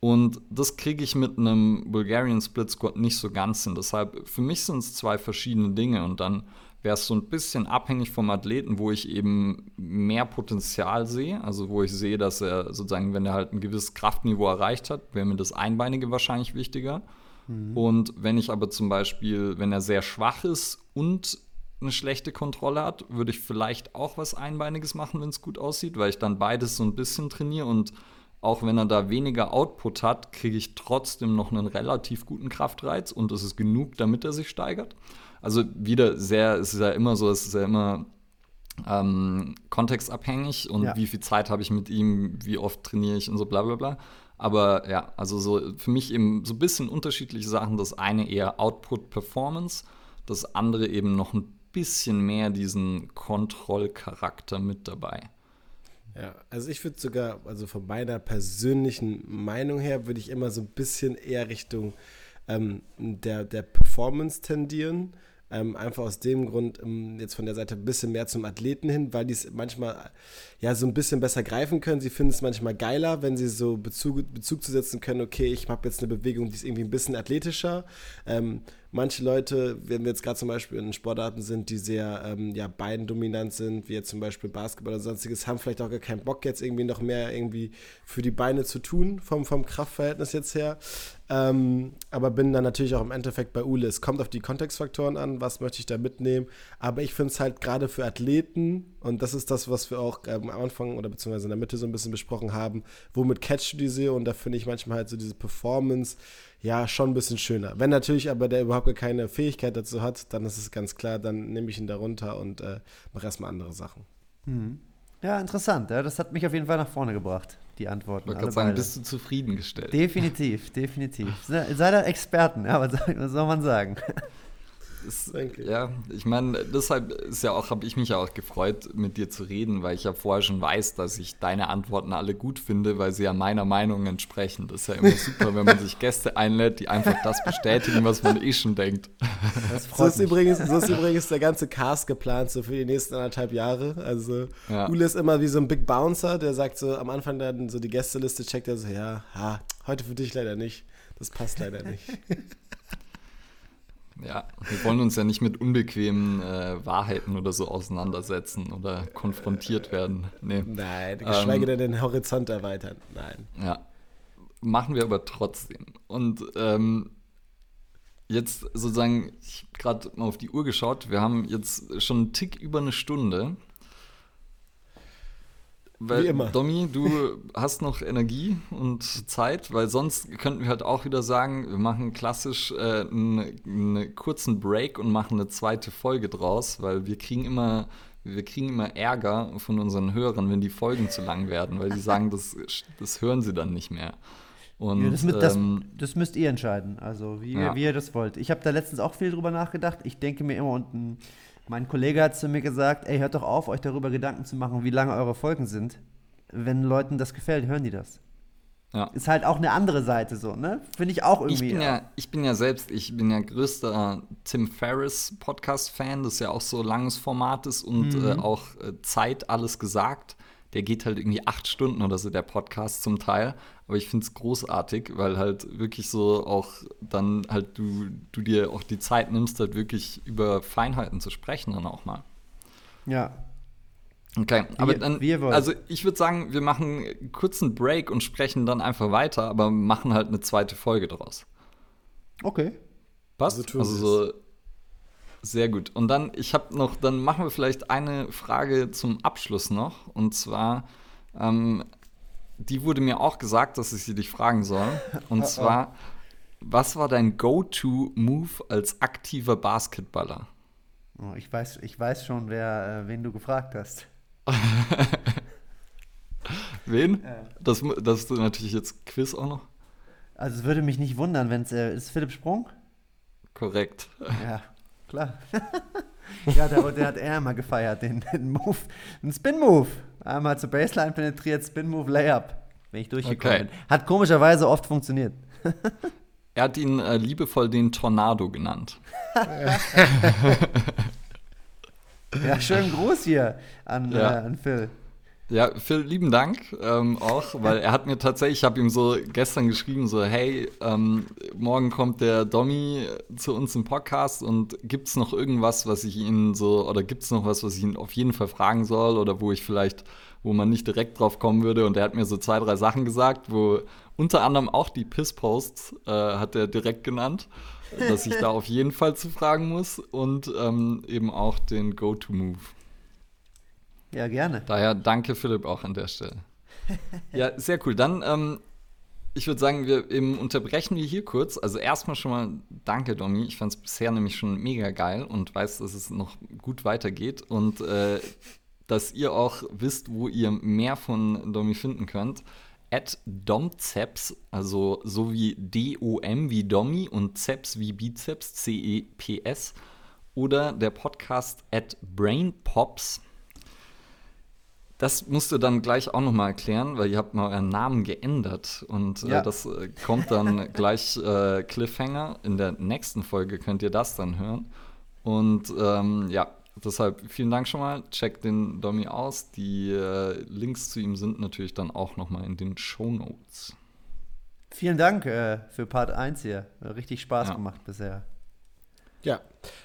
Und das kriege ich mit einem Bulgarian Split Squat nicht so ganz hin. Deshalb, für mich sind es zwei verschiedene Dinge und dann wäre es so ein bisschen abhängig vom Athleten, wo ich eben mehr Potenzial sehe. Also wo ich sehe, dass er sozusagen, wenn er halt ein gewisses Kraftniveau erreicht hat, wäre mir das Einbeinige wahrscheinlich wichtiger. Mhm. Und wenn ich aber zum Beispiel, wenn er sehr schwach ist und eine schlechte Kontrolle hat, würde ich vielleicht auch was Einbeiniges machen, wenn es gut aussieht, weil ich dann beides so ein bisschen trainiere und auch wenn er da weniger Output hat, kriege ich trotzdem noch einen relativ guten Kraftreiz und es ist genug, damit er sich steigert. Also wieder sehr, es ist ja immer so, es ist ja immer ähm, kontextabhängig und ja. wie viel Zeit habe ich mit ihm, wie oft trainiere ich und so bla bla bla. Aber ja, also so für mich eben so ein bisschen unterschiedliche Sachen. Das eine eher Output Performance, das andere eben noch ein bisschen mehr diesen Kontrollcharakter mit dabei. Ja, also ich würde sogar, also von meiner persönlichen Meinung her, würde ich immer so ein bisschen eher Richtung ähm, der, der Performance tendieren. Ähm, einfach aus dem Grund ähm, jetzt von der Seite ein bisschen mehr zum Athleten hin, weil die es manchmal ja so ein bisschen besser greifen können. Sie finden es manchmal geiler, wenn sie so Bezug, Bezug zu setzen können, okay, ich habe jetzt eine Bewegung, die ist irgendwie ein bisschen athletischer. Ähm, manche Leute, wenn wir jetzt gerade zum Beispiel in Sportarten sind, die sehr ähm, ja, beindominant sind, wie jetzt zum Beispiel Basketball oder sonstiges, haben vielleicht auch gar keinen Bock jetzt irgendwie noch mehr irgendwie für die Beine zu tun, vom, vom Kraftverhältnis jetzt her. Ähm, aber bin dann natürlich auch im Endeffekt bei Ule. Es kommt auf die Kontextfaktoren an, was möchte ich da mitnehmen. Aber ich finde es halt gerade für Athleten, und das ist das, was wir auch ähm, am Anfang oder beziehungsweise in der Mitte so ein bisschen besprochen haben, womit catchst du diese? Und da finde ich manchmal halt so diese Performance, ja, schon ein bisschen schöner. Wenn natürlich aber der überhaupt keine Fähigkeit dazu hat, dann ist es ganz klar, dann nehme ich ihn da runter und äh, mache erstmal andere Sachen. Mhm. Ja, interessant. Ja, das hat mich auf jeden Fall nach vorne gebracht, die Antworten. Ich kann sagen, bist du zufriedengestellt? Definitiv, definitiv. Sei da Experten, ja, was, was soll man sagen? *laughs* Ist, ja, ich meine, deshalb ist ja auch, habe ich mich ja auch gefreut, mit dir zu reden, weil ich ja vorher schon weiß, dass ich deine Antworten alle gut finde, weil sie ja meiner Meinung entsprechen. Das ist ja immer super, wenn man sich Gäste einlädt, die einfach das bestätigen, was man eh schon denkt. so, ist übrigens, so ist übrigens der ganze Cast geplant, so für die nächsten anderthalb Jahre. Also ja. Ule ist immer wie so ein Big Bouncer, der sagt so am Anfang dann so die Gästeliste, checkt er so, ja, ha, heute für dich leider nicht. Das passt leider nicht. *laughs* Ja, wir wollen uns ja nicht mit unbequemen äh, Wahrheiten oder so auseinandersetzen oder konfrontiert werden. Nee. Nein, geschweige ähm, denn den Horizont erweitern. Nein. Ja. Machen wir aber trotzdem. Und ähm, jetzt sozusagen, ich habe gerade mal auf die Uhr geschaut, wir haben jetzt schon einen Tick über eine Stunde. Weil, Wie immer. Domi, du hast noch Energie und Zeit, weil sonst könnten wir halt auch wieder sagen, wir machen klassisch äh, einen, einen kurzen Break und machen eine zweite Folge draus, weil wir kriegen immer wir kriegen immer Ärger von unseren Hörern, wenn die Folgen zu lang werden, weil die *laughs* sagen, das, das hören sie dann nicht mehr. Und, ja, das, mit, das, ähm, das, müsst ihr entscheiden, also wie, ja. wie ihr das wollt. Ich habe da letztens auch viel drüber nachgedacht. Ich denke mir immer, unten mein Kollege hat zu mir gesagt, ey, hört doch auf, euch darüber Gedanken zu machen, wie lange eure Folgen sind. Wenn Leuten das gefällt, hören die das. Ja. ist halt auch eine andere Seite so, ne? Finde ich auch Ich irgendwie. bin, ja, ich bin ja selbst, ich bin ja größter Tim Ferriss Podcast-Fan, das ja auch so langes Format ist und Mhm. äh, auch äh, Zeit, alles gesagt. Der geht halt irgendwie acht Stunden oder so, der Podcast zum Teil. Aber ich finde es großartig, weil halt wirklich so auch dann halt du, du dir auch die Zeit nimmst, halt wirklich über Feinheiten zu sprechen dann auch mal. ja. Okay, aber dann, also ich würde sagen, wir machen einen kurzen Break und sprechen dann einfach weiter, aber machen halt eine zweite Folge draus. Okay. Passt? Also wir so sehr gut. Und dann, ich habe noch, dann machen wir vielleicht eine Frage zum Abschluss noch. Und zwar, ähm, die wurde mir auch gesagt, dass ich sie dich fragen soll. Und *laughs* zwar, was war dein Go-To-Move als aktiver Basketballer? Oh, ich, weiß, ich weiß schon, wer, äh, wen du gefragt hast. *laughs* Wen? Das, das ist natürlich jetzt Quiz auch noch. Also es würde mich nicht wundern, wenn es äh, ist Philipp Sprung? Korrekt. Ja, klar. *laughs* ja, der, der hat er immer gefeiert, den, den Move, den Spin-Move. Einmal zur Baseline penetriert, Spin-Move, Layup, wenn ich durchgekommen Okay. bin. Hat komischerweise oft funktioniert. *laughs* Er hat ihn äh, liebevoll den Tornado genannt. *laughs* Ja, schönen Gruß hier an, Ja. äh, an Phil. Ja, Phil, lieben Dank ähm, auch, weil er hat mir tatsächlich, ich habe ihm so gestern geschrieben, so, hey, ähm, morgen kommt der Domi zu uns im Podcast und gibt's noch irgendwas, was ich ihn so, oder gibt's noch was, was ich ihn auf jeden Fall fragen soll oder wo ich vielleicht, wo man nicht direkt drauf kommen würde und er hat mir so zwei, drei Sachen gesagt, wo unter anderem auch die Piss-Posts äh, hat er direkt genannt, dass ich da *laughs* auf jeden Fall zu fragen muss und ähm, eben auch den Go-To-Move. Ja, gerne. Daher danke Philipp auch an der Stelle. *laughs* Ja, sehr cool. Dann, ähm, ich würde sagen, wir unterbrechen wir hier kurz. Also erstmal schon mal danke, Domi. Ich fand es bisher nämlich schon mega geil und weiß, dass es noch gut weitergeht und äh, dass ihr auch wisst, wo ihr mehr von Domi finden könnt. At Domceps, also so wie D-O-M wie Domi und Ceps wie Bizeps, C-E-P-S. Oder der Podcast at Brainpops. Das musst du dann gleich auch noch mal erklären, weil ihr habt mal euren Namen geändert und Ja. äh, das äh, kommt dann *laughs* gleich äh, Cliffhanger. In der nächsten Folge könnt ihr das dann hören. Und ähm, ja, deshalb vielen Dank schon mal. Checkt den Domi aus. Die äh, Links zu ihm sind natürlich dann auch noch mal in den Show Notes. Vielen Dank äh, für Part 1 hier. Richtig Spaß Ja. gemacht bisher. Ja,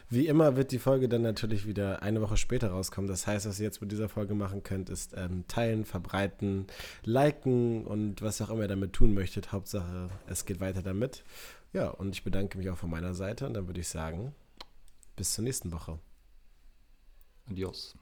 wie immer wird die Folge dann natürlich wieder eine Woche später rauskommen. Das heißt, was ihr jetzt mit dieser Folge machen könnt, ist ähm, teilen, verbreiten, liken und was auch immer ihr damit tun möchtet. Hauptsache, es geht weiter damit. Ja, und ich bedanke mich auch von meiner Seite und dann würde ich sagen, bis zur nächsten Woche. Adios.